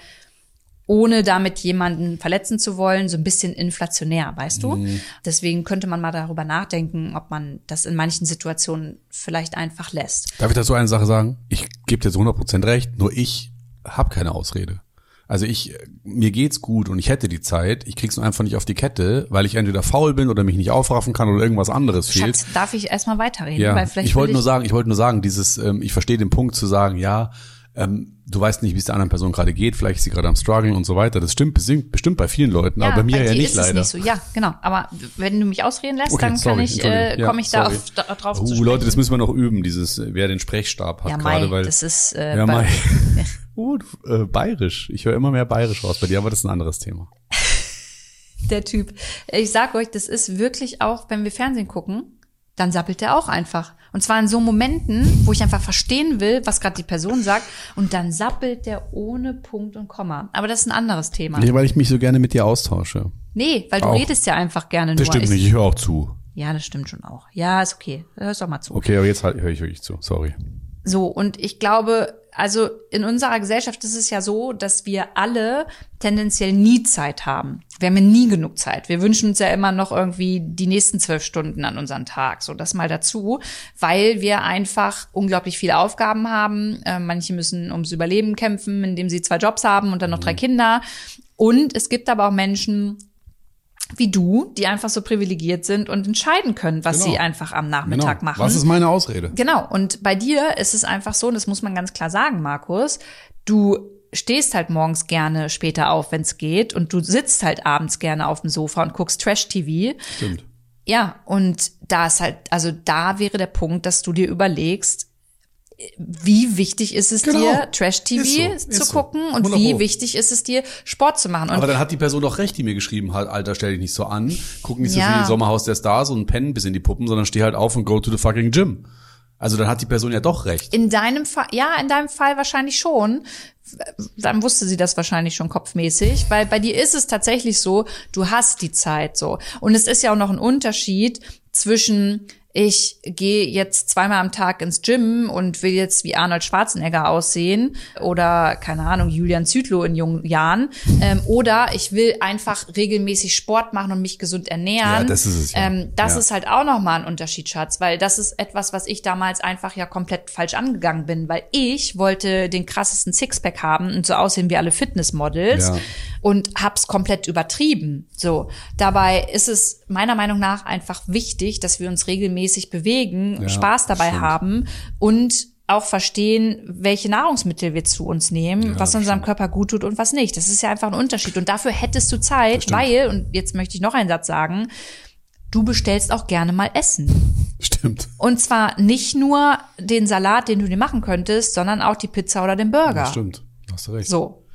ohne damit jemanden verletzen zu wollen, so ein bisschen inflationär, weißt du? Deswegen könnte man mal darüber nachdenken, ob man das in manchen Situationen vielleicht einfach lässt. Darf ich dazu eine Sache sagen? Ich gebe dir zu 100% recht, nur ich habe keine Ausrede. Also ich, mir geht's gut und ich hätte die Zeit, ich krieg's nur einfach nicht auf die Kette, weil ich entweder faul bin oder mich nicht aufraffen kann oder irgendwas anderes fehlt. Schatz, darf ich erstmal weiterreden? Ja, Weil vielleicht ich wollte nur sagen, ich wollte nur sagen, dieses, ähm, ich verstehe den Punkt zu sagen, ja, ähm, du weißt nicht, wie es der anderen Person gerade geht, vielleicht ist sie gerade am struggeln und so weiter. Das stimmt bestimmt, bestimmt bei vielen Leuten, aber bei mir ja dir nicht ist leider. Es nicht so. Ja, genau. Aber wenn du mich ausreden lässt, Okay, dann kann sorry, ich, äh, Ja, komme ich da sorry. auf, da, drauf zu Uh, sprechen. Leute, das müssen wir noch üben, dieses, äh, wer den Sprechstab hat ja, gerade, weil. das ist äh, ja, bei- Mai. uh, äh, bayerisch. Ich höre immer mehr bayerisch raus bei dir, aber das ist ein anderes Thema. der Typ. Ich sag euch, das ist wirklich auch, wenn wir Fernsehen gucken, dann sappelt der auch einfach. Und zwar in so Momenten, wo ich einfach verstehen will, was gerade die Person sagt, und dann sappelt der ohne Punkt und Komma. Aber das ist ein anderes Thema. Nee, weil ich mich so gerne mit dir austausche. Nee, weil du Auch. redest ja einfach gerne nur. Das stimmt Ich- nicht, ich höre auch zu. Ja, das stimmt schon auch. Ja, ist okay. Hörst doch mal zu. Okay, aber jetzt halt, höre ich wirklich zu, sorry. So, und ich glaube, also in unserer Gesellschaft ist es ja so, dass wir alle tendenziell nie Zeit haben. Wir haben ja nie genug Zeit. Wir wünschen uns ja immer noch irgendwie die nächsten zwölf Stunden an unseren Tag. So, das mal dazu, weil wir einfach unglaublich viele Aufgaben haben. Äh, manche müssen ums Überleben kämpfen, indem sie zwei Jobs haben und dann noch drei Kinder. Und es gibt aber auch Menschen, wie du, die einfach so privilegiert sind und entscheiden können, was Genau. sie einfach am Nachmittag machen. Was ist meine Ausrede? Genau, und bei dir ist es einfach so, und das muss man ganz klar sagen, Markus, du stehst halt morgens gerne später auf, wenn es geht, und du sitzt halt abends gerne auf dem Sofa und guckst Trash-TV. Stimmt. Ja, und da ist halt, also da wäre der Punkt, dass du dir überlegst, wie wichtig ist es Genau. dir, Trash-TV so, zu so. gucken und 100 wie wichtig ist es dir, Sport zu machen. Und Aber dann hat die Person doch recht, die mir geschrieben hat, Alter, stell dich nicht so an, guck nicht so Ja. viel Sommerhaus der Stars und pennen bis in die Puppen, sondern steh halt auf und go to the fucking gym. Also dann hat die Person ja doch recht. In deinem Fall, ja, in deinem Fall wahrscheinlich schon. Dann wusste sie das wahrscheinlich schon kopfmäßig, weil bei dir ist es tatsächlich so, du hast die Zeit so. Und es ist ja auch noch ein Unterschied zwischen ich gehe jetzt zweimal am Tag ins Gym und will jetzt wie Arnold Schwarzenegger aussehen oder keine Ahnung Julian Zütlow in jungen Jahren ähm, oder ich will einfach regelmäßig Sport machen und mich gesund ernähren. Ja, das ist es ja. Ähm, das Ja. ist halt auch nochmal ein Unterschied, Schatz, weil das ist etwas, was ich damals einfach ja komplett falsch angegangen bin, weil ich wollte den krassesten Sixpack haben und so aussehen wie alle Fitnessmodels Ja. und hab's komplett übertrieben. So, dabei ist es meiner Meinung nach einfach wichtig, dass wir uns regelmäßig bewegen, Ja, Spaß dabei stimmt. haben und auch verstehen, welche Nahrungsmittel wir zu uns nehmen, Ja, was unserem stimmt. Körper gut tut und was nicht. Das ist ja einfach ein Unterschied. Und dafür hättest du Zeit, weil, und jetzt möchte ich noch einen Satz sagen, du bestellst auch gerne mal Essen. Stimmt. Und zwar nicht nur den Salat, den du dir machen könntest, sondern auch die Pizza oder den Burger. Das stimmt. Hast du recht. So.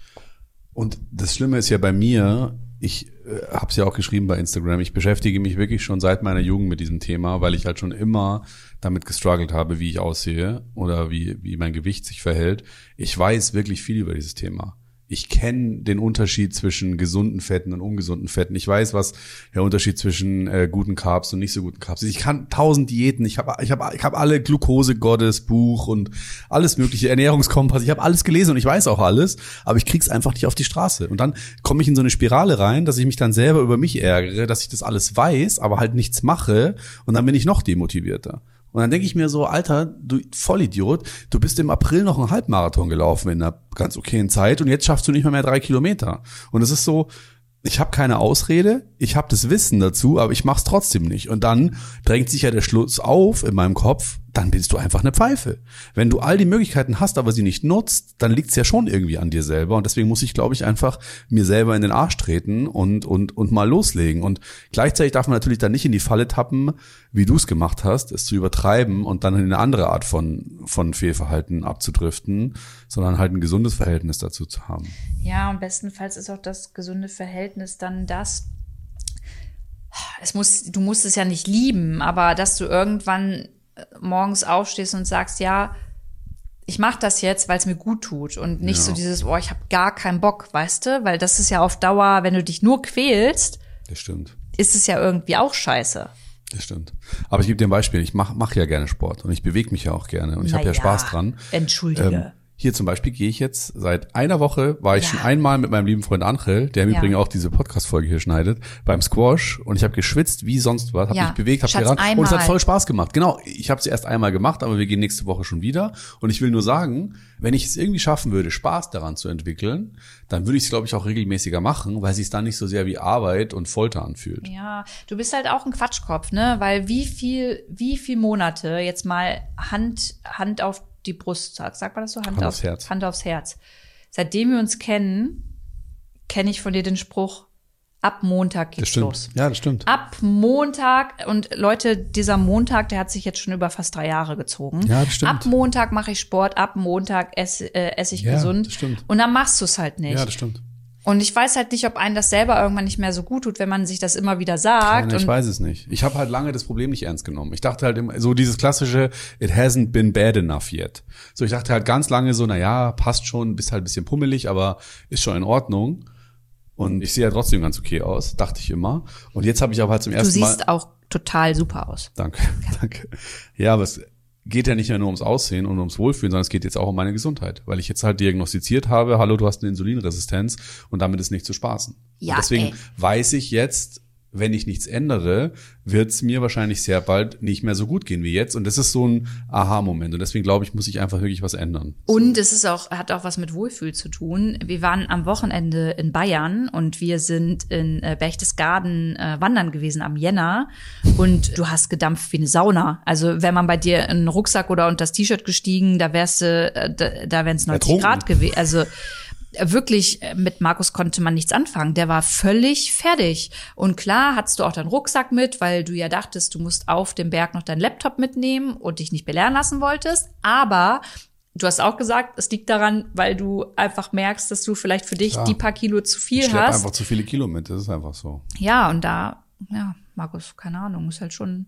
Und das Schlimme ist ja bei mir, ich äh, habe es ja auch geschrieben bei Instagram, ich beschäftige mich wirklich schon seit meiner Jugend mit diesem Thema, weil ich halt schon immer damit gestruggelt habe, wie ich aussehe oder wie, wie mein Gewicht sich verhält. Ich weiß wirklich viel über dieses Thema ich kenne den Unterschied zwischen gesunden Fetten und ungesunden Fetten. Ich weiß, was der Unterschied zwischen äh, guten Carbs und nicht so guten Carbs ist. Ich kann tausend Diäten. Ich habe ich hab, ich hab alle Glukose Gottes Buch und alles mögliche Ernährungskompass. Ich habe alles gelesen und ich weiß auch alles, aber ich krieg's einfach nicht auf die Straße. Und dann komme ich in so eine Spirale rein, dass ich mich dann selber über mich ärgere, dass ich das alles weiß, aber halt nichts mache und dann bin ich noch demotivierter. Und dann denke ich mir so, Alter, du Vollidiot, du bist im April noch einen Halbmarathon gelaufen in einer ganz okayen Zeit und jetzt schaffst du nicht mal mehr drei Kilometer. Und es ist so, ich habe keine Ausrede, ich habe das Wissen dazu, aber ich mach's trotzdem nicht. Und dann drängt sich ja der Schluss auf in meinem Kopf, dann bist du einfach eine Pfeife. Wenn du all die Möglichkeiten hast, aber sie nicht nutzt, dann liegt's ja schon irgendwie an dir selber. Und deswegen muss ich, glaube ich, einfach mir selber in den Arsch treten und, und, und mal loslegen. Und gleichzeitig darf man natürlich dann nicht in die Falle tappen, wie du es gemacht hast, es zu übertreiben und dann in eine andere Art von, von Fehlverhalten abzudriften, sondern halt ein gesundes Verhältnis dazu zu haben. Ja, und bestenfalls ist auch das gesunde Verhältnis dann das, es muss, du musst es ja nicht lieben, aber dass du irgendwann morgens aufstehst und sagst, ja, ich mache das jetzt, weil es mir gut tut und nicht ja. so dieses, oh, ich habe gar keinen Bock, weißt du, weil das ist ja auf Dauer, wenn du dich nur quälst, das stimmt. ist es ja irgendwie auch scheiße. Das stimmt. Aber ich gebe dir ein Beispiel. Ich mache mach ja gerne Sport und ich bewege mich ja auch gerne und ich habe ja Spaß dran. Entschuldige. Ähm, hier zum Beispiel gehe ich jetzt seit einer Woche, war ich ja. schon einmal mit meinem lieben Freund Angel, der im ja. Übrigen auch diese Podcast-Folge hier schneidet, beim Squash und ich habe geschwitzt wie sonst was, habe ja. mich bewegt, habe gerannt einmal. und es hat voll Spaß gemacht. Genau, ich habe es erst einmal gemacht, aber wir gehen nächste Woche schon wieder und ich will nur sagen, wenn ich es irgendwie schaffen würde, Spaß daran zu entwickeln, dann würde ich es glaube ich auch regelmäßiger machen, weil es sich dann nicht so sehr wie Arbeit und Folter anfühlt. Ja, du bist halt auch ein Quatschkopf, ne? Weil wie viel wie viel Monate jetzt mal Hand Hand auf die Brust, sagt sag man das so? Hand, Hand auf, aufs Herz. Hand aufs Herz. Seitdem wir uns kennen, kenne ich von dir den Spruch, ab Montag geht's los. Ja, das stimmt. Ab Montag und Leute, dieser Montag, der hat sich jetzt schon über fast drei Jahre gezogen. Ja, das stimmt. Ab Montag mache ich Sport, ab Montag esse, äh, esse ich ja, gesund. Das stimmt. Und dann machst du es halt nicht. Ja, das stimmt. Und ich weiß halt nicht, ob einen das selber irgendwann nicht mehr so gut tut, wenn man sich das immer wieder sagt. Nein, ich weiß es nicht. Ich habe halt lange das Problem nicht ernst genommen. Ich dachte halt immer, so dieses klassische, it hasn't been bad enough yet. So, ich dachte halt ganz lange so, na ja, passt schon, bist halt ein bisschen pummelig, aber ist schon in Ordnung. Und ich sehe ja trotzdem ganz okay aus, dachte ich immer. Und jetzt habe ich aber halt zum ersten Mal. Du siehst Mal, auch total super aus. Danke, danke. Ja, aber es geht ja nicht mehr nur ums Aussehen und ums Wohlfühlen, sondern es geht jetzt auch um meine Gesundheit, weil ich jetzt halt diagnostiziert habe, hallo, du hast eine Insulinresistenz und damit ist nicht zu spaßen. Ja, und deswegen ey. weiß ich jetzt, wenn ich nichts ändere, wird es mir wahrscheinlich sehr bald nicht mehr so gut gehen wie jetzt. Und das ist so ein Aha-Moment. Und deswegen glaube ich, muss ich einfach wirklich was ändern. Und es ist auch, hat auch was mit Wohlfühl zu tun. Wir waren am Wochenende in Bayern und wir sind in äh, Berchtesgaden äh, wandern gewesen am Jänner. Und du hast gedampft wie eine Sauna. Also wenn man bei dir einen Rucksack oder unter das T-Shirt gestiegen, da wärst du, äh, da, da wären es 90 Ertrunken. Grad gewesen. Also wirklich äh, mit Markus konnte man nichts anfangen. Der war völlig fertig. Und klar hattest du auch deinen Rucksack mit, weil du ja dachtest, du musst auf dem Berg noch deinen Laptop mitnehmen und dich nicht belehren lassen wolltest. Aber du hast auch gesagt, es liegt daran, weil du einfach merkst, dass du vielleicht für dich klar. die paar Kilo zu viel ich hast. einfach zu viele Kilo mit. Das ist einfach so. Ja, und da, ja, Markus, keine Ahnung, ist halt schon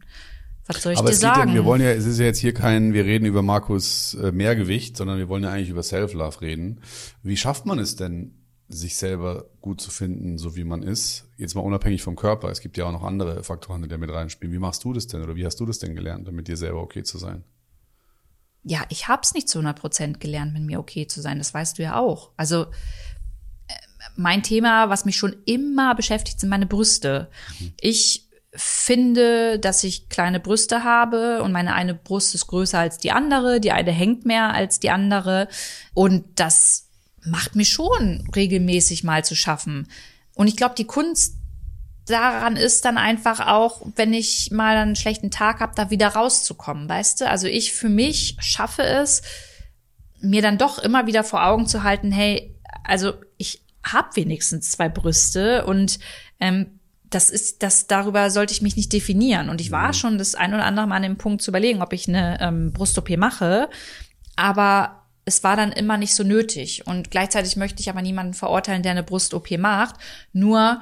was soll ich Aber dir sagen? Ja, wir wollen ja, es ist ja jetzt hier kein, wir reden über Markus äh, Mehrgewicht, sondern wir wollen ja eigentlich über Self-Love reden. Wie schafft man es denn, sich selber gut zu finden, so wie man ist? Jetzt mal unabhängig vom Körper. Es gibt ja auch noch andere Faktoren, die da mit reinspielen. Wie machst du das denn oder wie hast du das denn gelernt, damit dir selber okay zu sein? Ja, ich hab's nicht zu 100 Prozent gelernt, mit mir okay zu sein. Das weißt du ja auch. Also äh, mein Thema, was mich schon immer beschäftigt, sind meine Brüste. Mhm. Ich finde, dass ich kleine Brüste habe und meine eine Brust ist größer als die andere, die eine hängt mehr als die andere und das macht mir schon regelmäßig mal zu schaffen. Und ich glaube, die Kunst daran ist dann einfach auch, wenn ich mal einen schlechten Tag habe, da wieder rauszukommen, weißt du? Also ich für mich schaffe es, mir dann doch immer wieder vor Augen zu halten, hey, also ich habe wenigstens zwei Brüste und ähm, das ist, das darüber sollte ich mich nicht definieren. Und ich war mhm. schon das ein oder andere Mal an dem Punkt zu überlegen, ob ich eine ähm, Brust-OP mache. Aber es war dann immer nicht so nötig. Und gleichzeitig möchte ich aber niemanden verurteilen, der eine Brust-OP macht. Nur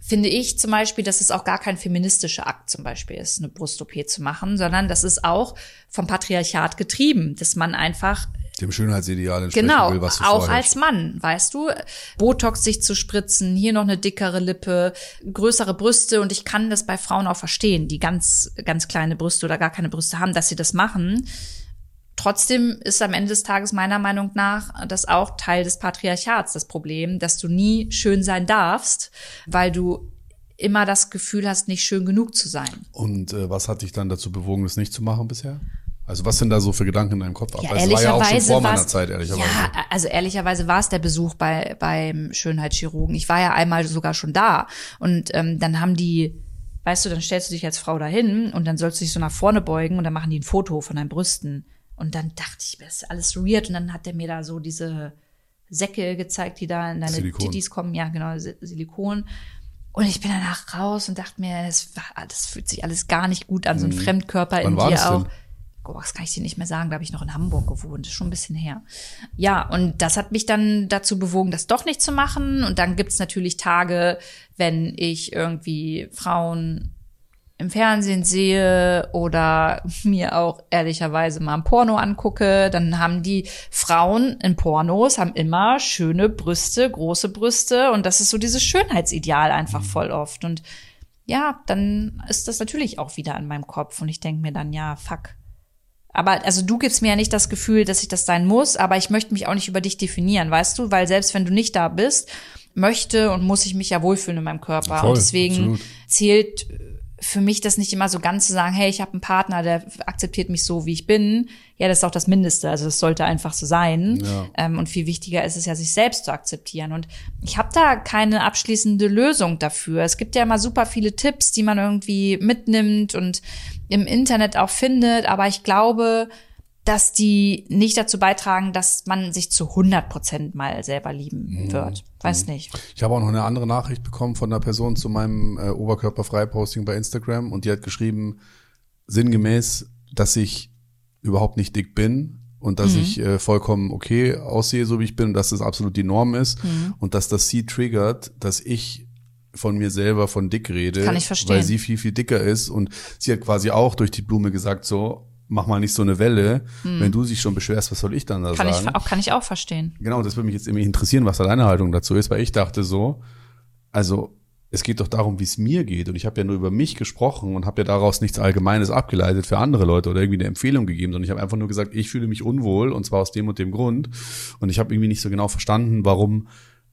finde ich zum Beispiel, dass es auch gar kein feministischer Akt zum Beispiel ist, eine Brust-OP zu machen, sondern das ist auch vom Patriarchat getrieben, dass man einfach dem Schönheitsideal entsprechen genau, will, was du auch als Mann, weißt du, Botox sich zu spritzen, hier noch eine dickere Lippe, größere Brüste und ich kann das bei Frauen auch verstehen, die ganz ganz kleine Brüste oder gar keine Brüste haben, dass sie das machen. Trotzdem ist am Ende des Tages meiner Meinung nach das auch Teil des Patriarchats das Problem, dass du nie schön sein darfst, weil du immer das Gefühl hast, nicht schön genug zu sein. Und äh, was hat dich dann dazu bewogen, das nicht zu machen bisher? Also was sind da so für Gedanken in deinem Kopf ab? Ja, Weil es war ja auch schon ehrlicherweise vor meiner Zeit, ehrlicherweise. Ja, also ehrlicherweise war es der Besuch bei beim Schönheitschirurgen. Ich war ja einmal sogar schon da und ähm, dann haben die, weißt du, dann stellst du dich als Frau dahin und dann sollst du dich so nach vorne beugen und dann machen die ein Foto von deinen Brüsten und dann dachte ich mir, das ist alles weird und dann hat der mir da so diese Säcke gezeigt, die da in deine Silikon. Titis kommen, ja genau Si- Silikon. Und ich bin danach raus und dachte mir, das, war, das fühlt sich alles gar nicht gut an, so ein Fremdkörper Mhm. Wann in dir das denn? Oh, das kann ich dir nicht mehr sagen, da habe ich noch in Hamburg gewohnt, ist schon ein bisschen her. Ja, und das hat mich dann dazu bewogen, das doch nicht zu machen. Und dann gibt's natürlich Tage, wenn ich irgendwie Frauen im Fernsehen sehe oder mir auch ehrlicherweise mal ein Porno angucke, dann haben die Frauen in Pornos haben immer schöne Brüste, große Brüste und das ist so dieses Schönheitsideal einfach voll oft und ja, dann ist das natürlich auch wieder an meinem Kopf und ich denke mir dann ja, fuck. Aber also du gibst mir ja nicht das Gefühl, dass ich das sein muss, aber ich möchte mich auch nicht über dich definieren, weißt du, weil selbst wenn du nicht da bist, möchte und muss ich mich ja wohlfühlen in meinem Körper Voll, und deswegen absolut. zählt für mich das nicht immer so ganz zu sagen, hey, ich habe einen Partner, der akzeptiert mich so, wie ich bin. Ja, das ist auch das Mindeste. Also es sollte einfach so sein. Ja. Ähm, und viel wichtiger ist es ja, sich selbst zu akzeptieren. Und ich habe da keine abschließende Lösung dafür. Es gibt ja immer super viele Tipps, die man irgendwie mitnimmt und im Internet auch findet. Aber ich glaube, dass die nicht dazu beitragen, dass man sich zu 100 Prozent mal selber lieben wird. Weiß nicht. Ich habe auch noch eine andere Nachricht bekommen von einer Person zu meinem äh, Oberkörperfrei-Posting bei Instagram und die hat geschrieben, sinngemäß, dass ich überhaupt nicht dick bin und dass ich äh, vollkommen okay aussehe, so wie ich bin und dass das absolut die Norm ist und dass das sie triggert, dass ich von mir selber von dick rede, Kann ich verstehen. weil sie viel, viel dicker ist und sie hat quasi auch durch die Blume gesagt so, mach mal nicht so eine Welle, wenn du dich schon beschwerst, was soll ich dann da Hm. Kann sagen? ich, auch, kann ich auch verstehen. Genau, das würde mich jetzt irgendwie interessieren, was da deine Haltung dazu ist, weil ich dachte so, also es geht doch darum, wie es mir geht und ich habe ja nur über mich gesprochen und habe ja daraus nichts Allgemeines abgeleitet für andere Leute oder irgendwie eine Empfehlung gegeben, sondern ich habe einfach nur gesagt, ich fühle mich unwohl und zwar aus dem und dem Grund und ich habe irgendwie nicht so genau verstanden, warum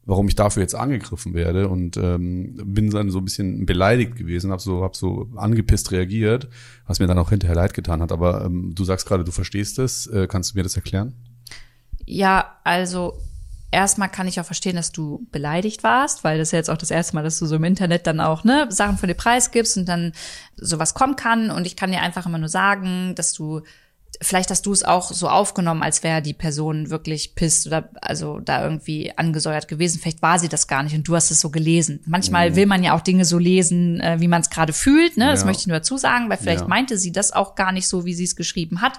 warum ich dafür jetzt angegriffen werde und ähm, bin dann so ein bisschen beleidigt gewesen, habe so hab so angepisst reagiert, was mir dann auch hinterher leid getan hat. Aber ähm, du sagst gerade, du verstehst es, äh, kannst du mir das erklären? Ja, also erstmal kann ich auch verstehen, dass du beleidigt warst, weil das ist ja jetzt auch das erste Mal, dass du so im Internet dann auch ne Sachen für den Preis gibst und dann sowas kommen kann. Und ich kann dir einfach immer nur sagen, dass du vielleicht hast du es auch so aufgenommen, als wäre die Person wirklich pisst oder also da irgendwie angesäuert gewesen. Vielleicht war sie das gar nicht und du hast es so gelesen. Manchmal will man ja auch Dinge so lesen, äh, wie man es gerade fühlt. Ne? Das Ja. möchte ich nur dazu sagen, weil vielleicht Ja. meinte sie das auch gar nicht so, wie sie es geschrieben hat.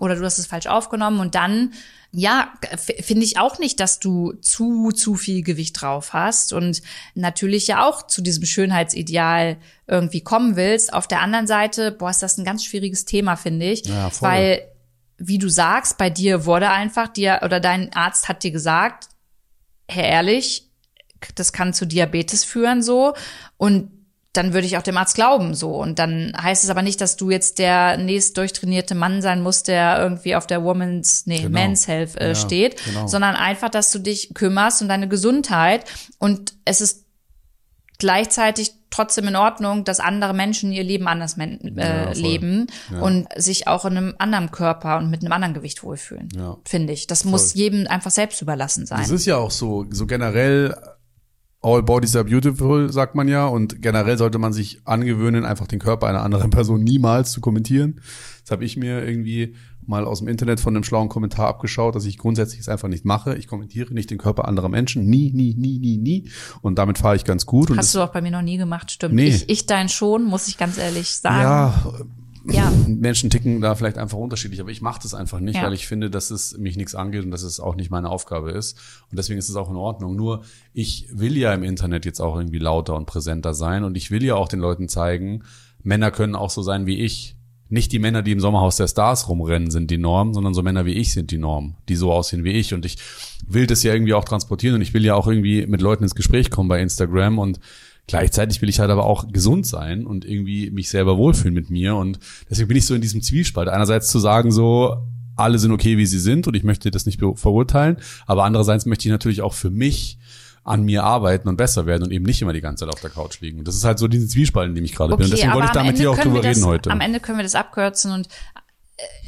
Oder du hast es falsch aufgenommen und dann ja, finde ich auch nicht, dass du zu, zu viel Gewicht drauf hast und natürlich ja auch zu diesem Schönheitsideal irgendwie kommen willst. Auf der anderen Seite, boah, ist das ein ganz schwieriges Thema, finde ich. Ja, weil, wie du sagst, bei dir wurde einfach dir oder dein Arzt hat dir gesagt, Herr Ehrlich, das kann zu Diabetes führen so und dann würde ich auch dem Arzt glauben so und dann heißt es aber nicht, dass du jetzt der nächst durchtrainierte Mann sein musst, der irgendwie auf der Woman's nee, Genau. Men's Health äh, Ja, steht, genau. sondern einfach, dass du dich kümmerst um deine Gesundheit und es ist gleichzeitig trotzdem in Ordnung, dass andere Menschen ihr Leben anders Ja, äh, voll. leben Ja. und sich auch in einem anderen Körper und mit einem anderen Gewicht wohlfühlen. Ja. Finde ich. Das muss jedem einfach selbst überlassen sein. Das ist ja auch so, so generell, all bodies are beautiful, sagt man ja. Und generell sollte man sich angewöhnen, einfach den Körper einer anderen Person niemals zu kommentieren. Das habe ich mir irgendwie mal aus dem Internet von einem schlauen Kommentar abgeschaut, dass ich grundsätzlich es einfach nicht mache. Ich kommentiere nicht den Körper anderer Menschen. Nie, nie, nie, nie, nie. Und damit fahre ich ganz gut. Hast du auch bei mir noch nie gemacht, stimmt. Nee. Ich, ich dein schon, muss ich ganz ehrlich sagen. Ja, Ja. Menschen ticken da vielleicht einfach unterschiedlich, aber ich mache das einfach nicht, Ja. weil ich finde, dass es mich nichts angeht und dass es auch nicht meine Aufgabe ist. Und deswegen ist es auch in Ordnung. Nur ich will ja im Internet jetzt auch irgendwie lauter und präsenter sein und ich will ja auch den Leuten zeigen, Männer können auch so sein wie ich. Nicht die Männer, die im Sommerhaus der Stars rumrennen, sind die Norm, sondern so Männer wie ich sind die Norm, die so aussehen wie ich. Und ich will das ja irgendwie auch transportieren und ich will ja auch irgendwie mit Leuten ins Gespräch kommen bei Instagram und Gleichzeitig will ich halt aber auch gesund sein und irgendwie mich selber wohlfühlen mit mir. Und deswegen bin ich so in diesem Zwiespalt. Einerseits zu sagen, so, alle sind okay, wie sie sind und ich möchte das nicht verurteilen. Aber andererseits möchte ich natürlich auch für mich an mir arbeiten und besser werden und eben nicht immer die ganze Zeit auf der Couch liegen. Und das ist halt so diesen Zwiespalt, in dem ich gerade bin. Und deswegen wollte ich da mit dir auch drüber das, reden heute. Am Ende können wir das abkürzen und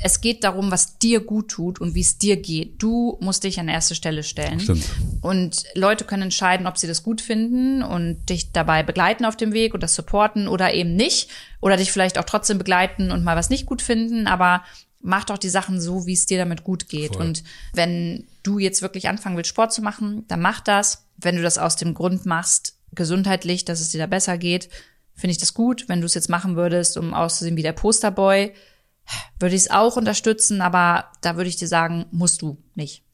es geht darum, was dir gut tut und wie es dir geht. Du musst dich an erste Stelle stellen. Stimmt. Und Leute können entscheiden, ob sie das gut finden und dich dabei begleiten auf dem Weg und das supporten oder eben nicht. Oder dich vielleicht auch trotzdem begleiten und mal was nicht gut finden. Aber mach doch die Sachen so, wie es dir damit gut geht. Voll. Und wenn du jetzt wirklich anfangen willst, Sport zu machen, dann mach das. Wenn du das aus dem Grund machst, gesundheitlich, dass es dir da besser geht, finde ich das gut. Wenn du es jetzt machen würdest, um auszusehen wie der Posterboy, würde ich es auch unterstützen, aber da würde ich dir sagen, musst du nicht.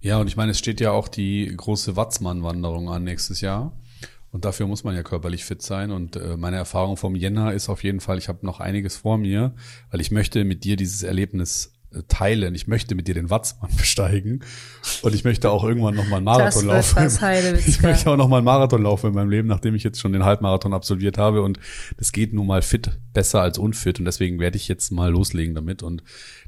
Ja, und ich meine, es steht ja auch die große Watzmann-Wanderung an nächstes Jahr. Und dafür muss man ja körperlich fit sein. Und äh, meine Erfahrung vom Jänner ist auf jeden Fall, ich habe noch einiges vor mir, weil ich möchte mit dir dieses Erlebnis teilen. Ich möchte mit dir den Watzmann besteigen. Und ich möchte auch irgendwann noch mal einen Marathon laufen. Ich möchte auch noch mal einen Marathon laufen in meinem Leben, nachdem ich jetzt schon den Halbmarathon absolviert habe. Und das geht nun mal fit besser als unfit. Und deswegen werde ich jetzt mal loslegen damit. Und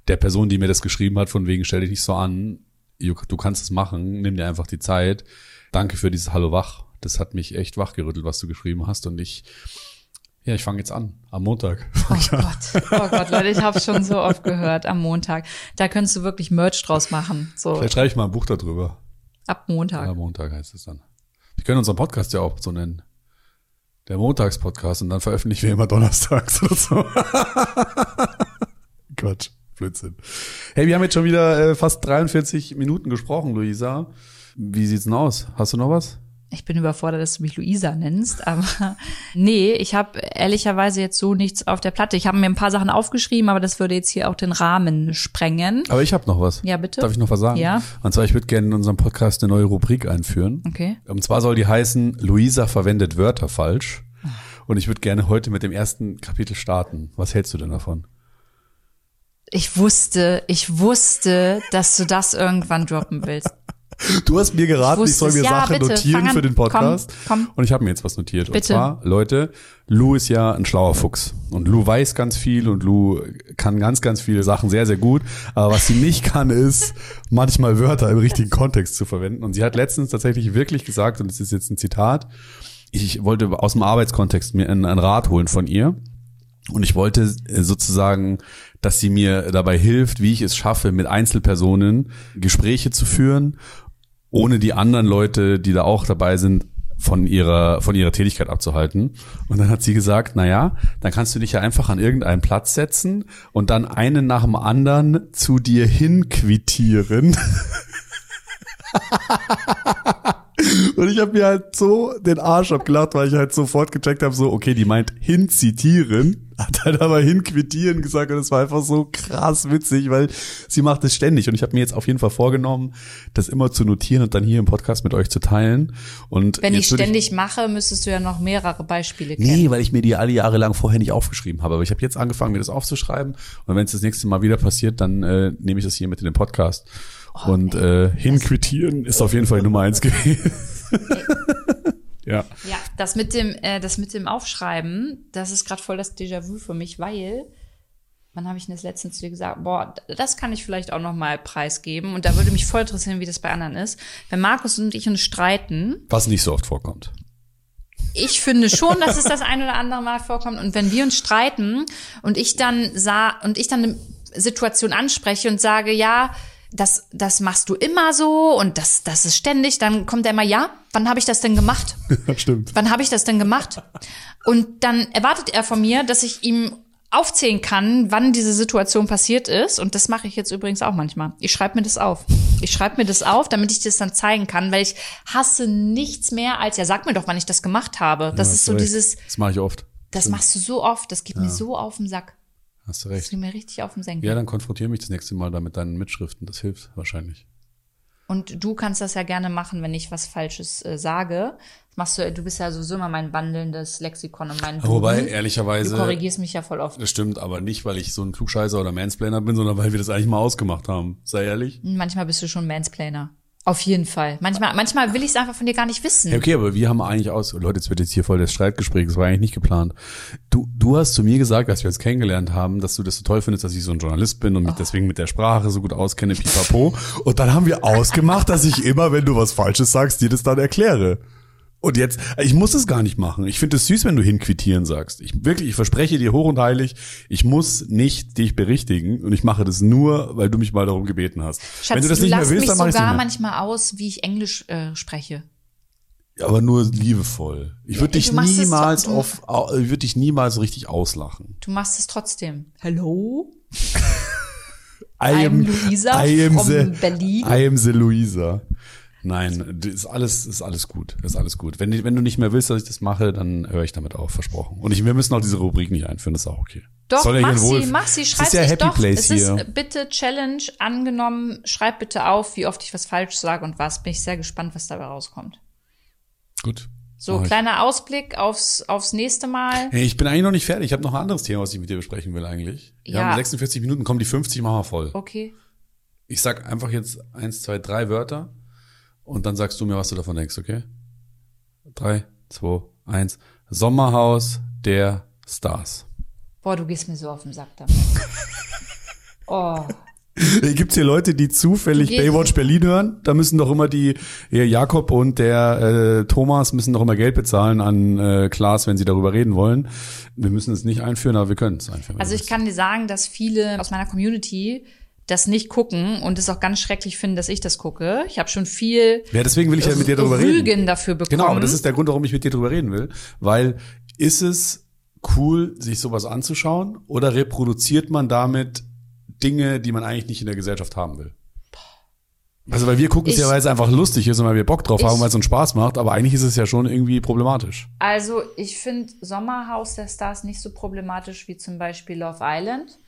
der Person, die mir das geschrieben hat, von wegen, stell dich nicht so an, du kannst es machen, nimm dir einfach die Zeit. Danke für dieses Hallo wach. Das hat mich echt wachgerüttelt, was du geschrieben hast. Und ich, ja, ich fange jetzt an. Am Montag. Oh Gott, oh Gott, Leute, ich habe schon so oft gehört am Montag. Da könntest du wirklich Merch draus machen. So Vielleicht schreibe ich mal ein Buch darüber. ab Montag. Ja, Montag heißt es dann. Wir können unseren Podcast ja auch so nennen. Der Montagspodcast und dann veröffentlichen wir immer donnerstags oder so. Quatsch, Blödsinn. Hey, wir haben jetzt schon wieder äh, fast 43 Minuten gesprochen, Luisa. Wie sieht's denn aus? Hast du noch was? Ich bin überfordert, dass du mich Luisa nennst, aber nee, ich habe ehrlicherweise jetzt so nichts auf der Platte. Ich habe mir ein paar Sachen aufgeschrieben, aber das würde jetzt hier auch den Rahmen sprengen. Aber ich habe noch was. Ja, bitte. Darf ich noch was sagen? Ja. Und zwar, ich würde gerne in unserem Podcast eine neue Rubrik einführen. Okay. Und zwar soll die heißen, Luisa verwendet Wörter falsch. Und ich würde gerne heute mit dem ersten Kapitel starten. Was hältst du denn davon? Ich wusste, ich wusste, dass du das irgendwann droppen willst. Du hast mir geraten, ich, wusste soll mir Ja, Sachen bitte, notieren für den Podcast. Komm, komm. Und ich habe mir jetzt was notiert. Und Bitte. zwar, Leute, Lou ist ja ein schlauer Fuchs. Und Lou weiß ganz viel und Lou kann ganz, ganz viele Sachen sehr, sehr gut. Aber was sie nicht kann, ist, manchmal Wörter im richtigen Kontext zu verwenden. Und sie hat letztens tatsächlich wirklich gesagt, und es ist jetzt ein Zitat, ich wollte aus dem Arbeitskontext mir einen, einen Rat holen von ihr. Und ich wollte äh, sozusagen, dass sie mir dabei hilft, wie ich es schaffe, mit Einzelpersonen Gespräche zu führen, ohne die anderen Leute, die da auch dabei sind, von ihrer, von ihrer Tätigkeit abzuhalten. Und dann hat sie gesagt, na ja, dann kannst du dich ja einfach an irgendeinen Platz setzen und dann einen nach dem anderen zu dir hinquittieren. Und ich habe mir halt so den Arsch abgelacht, weil ich halt sofort gecheckt habe, so, okay, die meint hinzitieren, hat halt aber hinquittieren gesagt und es war einfach so krass witzig, weil sie macht es ständig und ich habe mir jetzt auf jeden Fall vorgenommen, das immer zu notieren und dann hier im Podcast mit euch zu teilen. Und Wenn ich ständig mache, müsstest du ja noch mehrere Beispiele kennen. Nee, weil ich mir die alle Jahre lang vorher nicht aufgeschrieben habe. Aber ich habe jetzt angefangen, mir das aufzuschreiben. Und wenn es das nächste Mal wieder passiert, dann äh, nehme ich das hier mit in den Podcast. Oh, und äh, hinquittieren ist auf jeden Fall Nummer eins gewesen. ja. Ja, das mit dem, äh, das mit dem Aufschreiben, das ist gerade voll das Déjà-vu für mich, weil wann habe ich denn das letztens zu dir gesagt, boah, das kann ich vielleicht auch noch mal preisgeben und da würde mich voll interessieren, wie das bei anderen ist. Wenn Markus und ich uns streiten, Was nicht so oft vorkommt. ich finde schon, dass es das ein oder andere Mal vorkommt und wenn wir uns streiten und ich dann sah und ich dann eine Situation anspreche und sage, ja, das, das machst du immer so und das, das ist ständig, dann kommt er immer, ja, wann habe ich das denn gemacht? Stimmt. wann habe ich das denn gemacht? Und dann erwartet er von mir, dass ich ihm aufzählen kann, wann diese Situation passiert ist. Und das mache ich jetzt übrigens auch manchmal. Ich schreibe mir das auf. Ich schreibe mir das auf, damit ich das dann zeigen kann, weil ich hasse nichts mehr als, ja, sag mir doch, wann ich das gemacht habe. Das Ja, ist so recht. dieses, Das mache ich oft. Das machst du so oft, das geht mir so auf den Sack. Hast du Das recht. geht mir richtig auf den Senkel. Ja, dann konfrontiere mich das nächste Mal da mit deinen Mitschriften. Das hilft wahrscheinlich. Und du kannst das ja gerne machen, wenn ich was Falsches äh, sage. Das machst du, du bist ja sowieso immer mein wandelndes Lexikon und mein Wobei, Duden. ehrlicherweise. Du korrigierst mich ja voll oft. Das stimmt, aber nicht, weil ich so ein Klugscheißer oder Mansplainer bin, sondern weil wir das eigentlich mal ausgemacht haben. Sei ehrlich. Manchmal bist du schon Mansplainer. Auf jeden Fall. Manchmal, manchmal will ich es einfach von dir gar nicht wissen. Okay, aber wir haben eigentlich aus, Leute, jetzt wird jetzt hier voll das Streitgespräch, das war eigentlich nicht geplant. Du, du hast zu mir gesagt, als wir uns kennengelernt haben, dass du das so toll findest, dass ich so ein Journalist bin und mich deswegen mit der Sprache so gut auskenne, pipapo. Und dann haben wir ausgemacht, dass ich immer, wenn du was Falsches sagst, dir das dann erkläre. Und jetzt, ich muss es gar nicht machen. Ich finde es süß, wenn du hinquittieren sagst. Ich wirklich, ich verspreche dir hoch und heilig, ich muss nicht dich berichtigen und ich mache das nur, weil du mich mal darum gebeten hast. Schatz, wenn du das du nicht mehr willst, mich dann mach ich sogar nicht mehr. manchmal aus, wie ich Englisch äh, spreche. Aber nur liebevoll. Ich würde Ja, dich niemals doch- du- auf, au- ich würde dich niemals richtig auslachen. Du machst es trotzdem. Hello? I I'm Luisa I am from the, Berlin. I am the Luisa. Nein, ist alles, ist alles gut, ist alles gut. Wenn, wenn du nicht mehr willst, dass ich das mache, dann höre ich damit auf, versprochen. Und ich, wir müssen auch diese Rubrik nicht einführen, das ist auch okay. Doch, Soll mach sie, mach sie, Es schreib ist ja Happy doch. Place es hier. ist bitte Challenge angenommen. Schreib bitte auf, wie oft ich was falsch sage und was. Bin ich sehr gespannt, was dabei rauskommt. Gut. So, kleiner Ausblick aufs, aufs nächste Mal. Hey, ich bin eigentlich noch nicht fertig. Ich habe noch ein anderes Thema, was ich mit dir besprechen will eigentlich. Wir Ja. haben 46 Minuten, kommen die 50 machen wir voll. Okay. Ich sag einfach jetzt eins, zwei, drei Wörter und dann sagst du mir, was du davon denkst, okay? Drei, zwei, eins. Sommerhaus der Stars. Boah, du gehst mir so auf den Sack damit. Oh. Gibt's hier Leute, die zufällig Baywatch Berlin hören? Da müssen doch immer die, Jakob und der äh, Thomas müssen doch immer Geld bezahlen an äh, Klaas, wenn sie darüber reden wollen. Wir müssen es nicht einführen, aber wir können es einführen. Also ich kann dir sagen, dass viele aus meiner Community das nicht gucken und es auch ganz schrecklich finden, dass ich das gucke. Ich habe schon viel Ja, deswegen will ich ja mit dir darüber reden. Rügen dafür bekommen. Genau, aber das ist der Grund, warum ich mit dir drüber reden will. Weil ist es cool, sich sowas anzuschauen oder reproduziert man damit Dinge, die man eigentlich nicht in der Gesellschaft haben will? Also weil wir gucken es ja, weil es einfach lustig ist und weil wir Bock drauf Ich- haben, weil es uns Spaß macht, aber eigentlich ist es ja schon irgendwie problematisch. Also ich finde Sommerhaus der Stars nicht so problematisch wie zum Beispiel Love Island,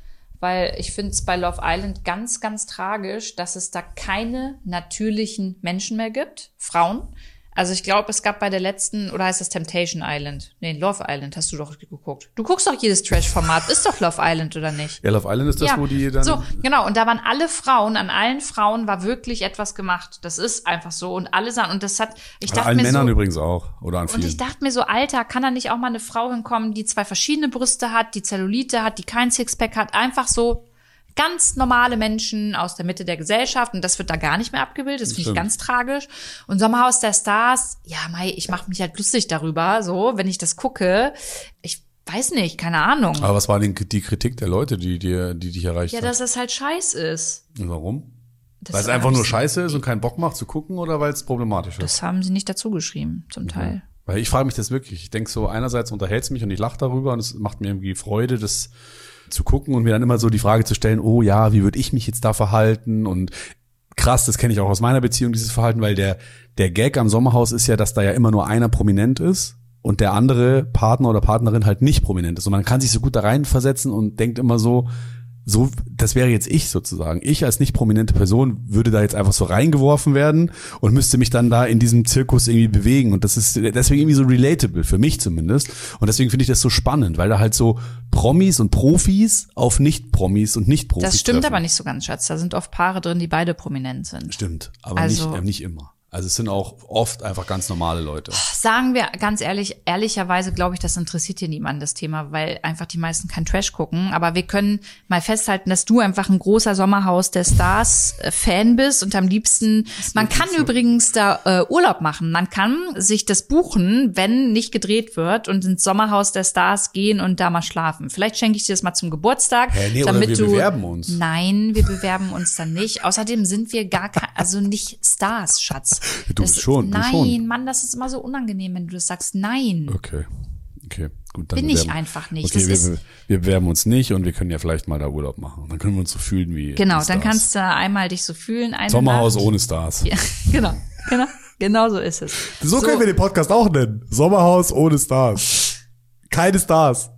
weil ich finde es bei Love Island ganz, ganz tragisch, dass es da keine natürlichen Menschen mehr gibt, Frauen. Also ich glaube, es gab bei der letzten, oder heißt das Temptation Island? Nee, Love Island hast du doch geguckt. Du guckst doch jedes Trash-Format. Ist doch Love Island, oder nicht? Ja, Love Island ist das, wo die dann... So, genau. Und da waren alle Frauen, an allen Frauen war wirklich etwas gemacht. Das ist einfach so. Und alle sahen, und das hat, ich An dachte allen mir Männern so, übrigens auch. Oder an und vielen. ich dachte mir so, Alter, kann da nicht auch mal eine Frau hinkommen, die zwei verschiedene Brüste hat, die Zellulite hat, die kein Sixpack hat, einfach so ganz normale Menschen aus der Mitte der Gesellschaft und das wird da gar nicht mehr abgebildet, das finde ich ganz tragisch. Und Sommerhaus der Stars, ja, Mai, ich mache mich halt lustig darüber, so, wenn ich das gucke. Ich weiß nicht, keine Ahnung. aber was war denn die Kritik der Leute, die dir, die dich erreicht ja, hat? dass es halt scheiß ist. Und warum? Das Weil es einfach nur scheiße ist und keinen Bock macht zu gucken oder weil es problematisch ist? Das haben sie nicht dazu geschrieben, zum Teil. Weil ich frage mich das wirklich. Ich denke so, einerseits unterhält es mich und ich lache darüber und es macht mir irgendwie Freude, das zu gucken und mir dann immer so die Frage zu stellen, oh ja, wie würde ich mich jetzt da verhalten? Und krass, das kenne ich auch aus meiner Beziehung, dieses Verhalten, weil der, der Gag am Sommerhaus ist ja, dass da ja immer nur einer prominent ist und der andere Partner oder Partnerin halt nicht prominent ist. Und man kann sich so gut da reinversetzen und denkt immer so, so, das wäre jetzt ich sozusagen. Ich als nicht prominente Person würde da jetzt einfach so reingeworfen werden und müsste mich dann da in diesem Zirkus irgendwie bewegen. Und das ist deswegen irgendwie so relatable, für mich zumindest. Und deswegen finde ich das so spannend, weil da halt so Promis und Profis auf Nicht-Promis und Nicht-Profis Das stimmt treffen. aber nicht so ganz, Schatz. Da sind oft Paare drin, die beide prominent sind. Stimmt, aber Also- nicht, äh, nicht immer. Also es sind auch oft einfach ganz normale Leute. Sagen wir ganz ehrlich, ehrlicherweise glaube ich, das interessiert hier niemanden, das Thema, weil einfach die meisten kein Trash gucken. Aber wir können mal festhalten, dass du einfach ein großer Sommerhaus der Stars äh, Fan bist und am liebsten, man kann übrigens da äh, Urlaub machen. Man kann sich das buchen, wenn nicht gedreht wird und ins Sommerhaus der Stars gehen und da mal schlafen. Vielleicht schenke ich dir das mal zum Geburtstag, Hä, nee, damit wir du bewerben uns. Nein, wir bewerben uns dann nicht. Außerdem sind wir gar kein, also nicht Stars, Schatz. Du das, schon, du Nein, schon. Mann, das ist immer so unangenehm, wenn du das sagst. Nein. Okay. Okay, gut. Dann Bin ich einfach nicht. Okay, wir, wir, bewerben uns nicht und wir können ja vielleicht mal da Urlaub machen. Dann können wir uns so fühlen wie Genau, dann Stars. kannst du einmal dich so fühlen. Sommerhaus Nacht. ohne Stars. Ja, genau, genau, genau so ist es. So, können wir den Podcast auch nennen. Sommerhaus ohne Stars. Keine Stars.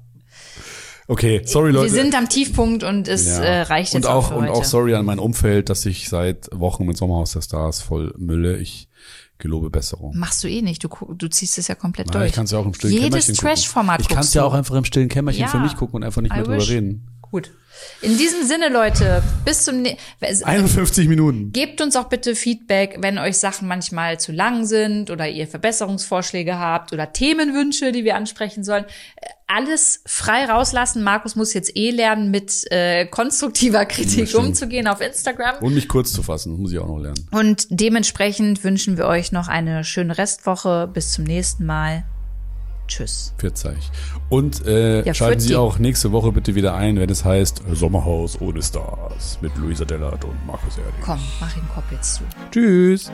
Okay, sorry Leute. Wir sind am Tiefpunkt und es Ja. äh, reicht jetzt und auch, für und heute. auch sorry an mein Umfeld, dass ich seit Wochen mit Sommerhaus der Stars voll mülle. Ich gelobe Besserung. Machst du eh nicht, du, du ziehst es ja komplett Ja, durch. ich kann es ja auch im stillen Jedes Kämmerchen. Trash-Format Ich kann es ja auch einfach im stillen Kämmerchen Ja, für mich gucken und einfach nicht I mehr drüber reden. Gut. In diesem Sinne, Leute, bis zum ne 51 Minuten. Gebt uns auch bitte Feedback, wenn euch Sachen manchmal zu lang sind oder ihr Verbesserungsvorschläge habt oder Themenwünsche, die wir ansprechen sollen. Äh, Alles frei rauslassen. Markus muss jetzt eh lernen, mit äh, konstruktiver Kritik umzugehen auf Instagram. Und mich kurz zu fassen, das muss ich auch noch lernen. Und dementsprechend wünschen wir euch noch eine schöne Restwoche. Bis zum nächsten Mal. Tschüss. Pfiat euch. Und äh, ja, schalten Sie auch nächste Woche bitte wieder ein, wenn es heißt Sommerhaus ohne Stars mit Luisa Dellert und Markus Erdig. Komm, mach den Kopf jetzt zu. Tschüss.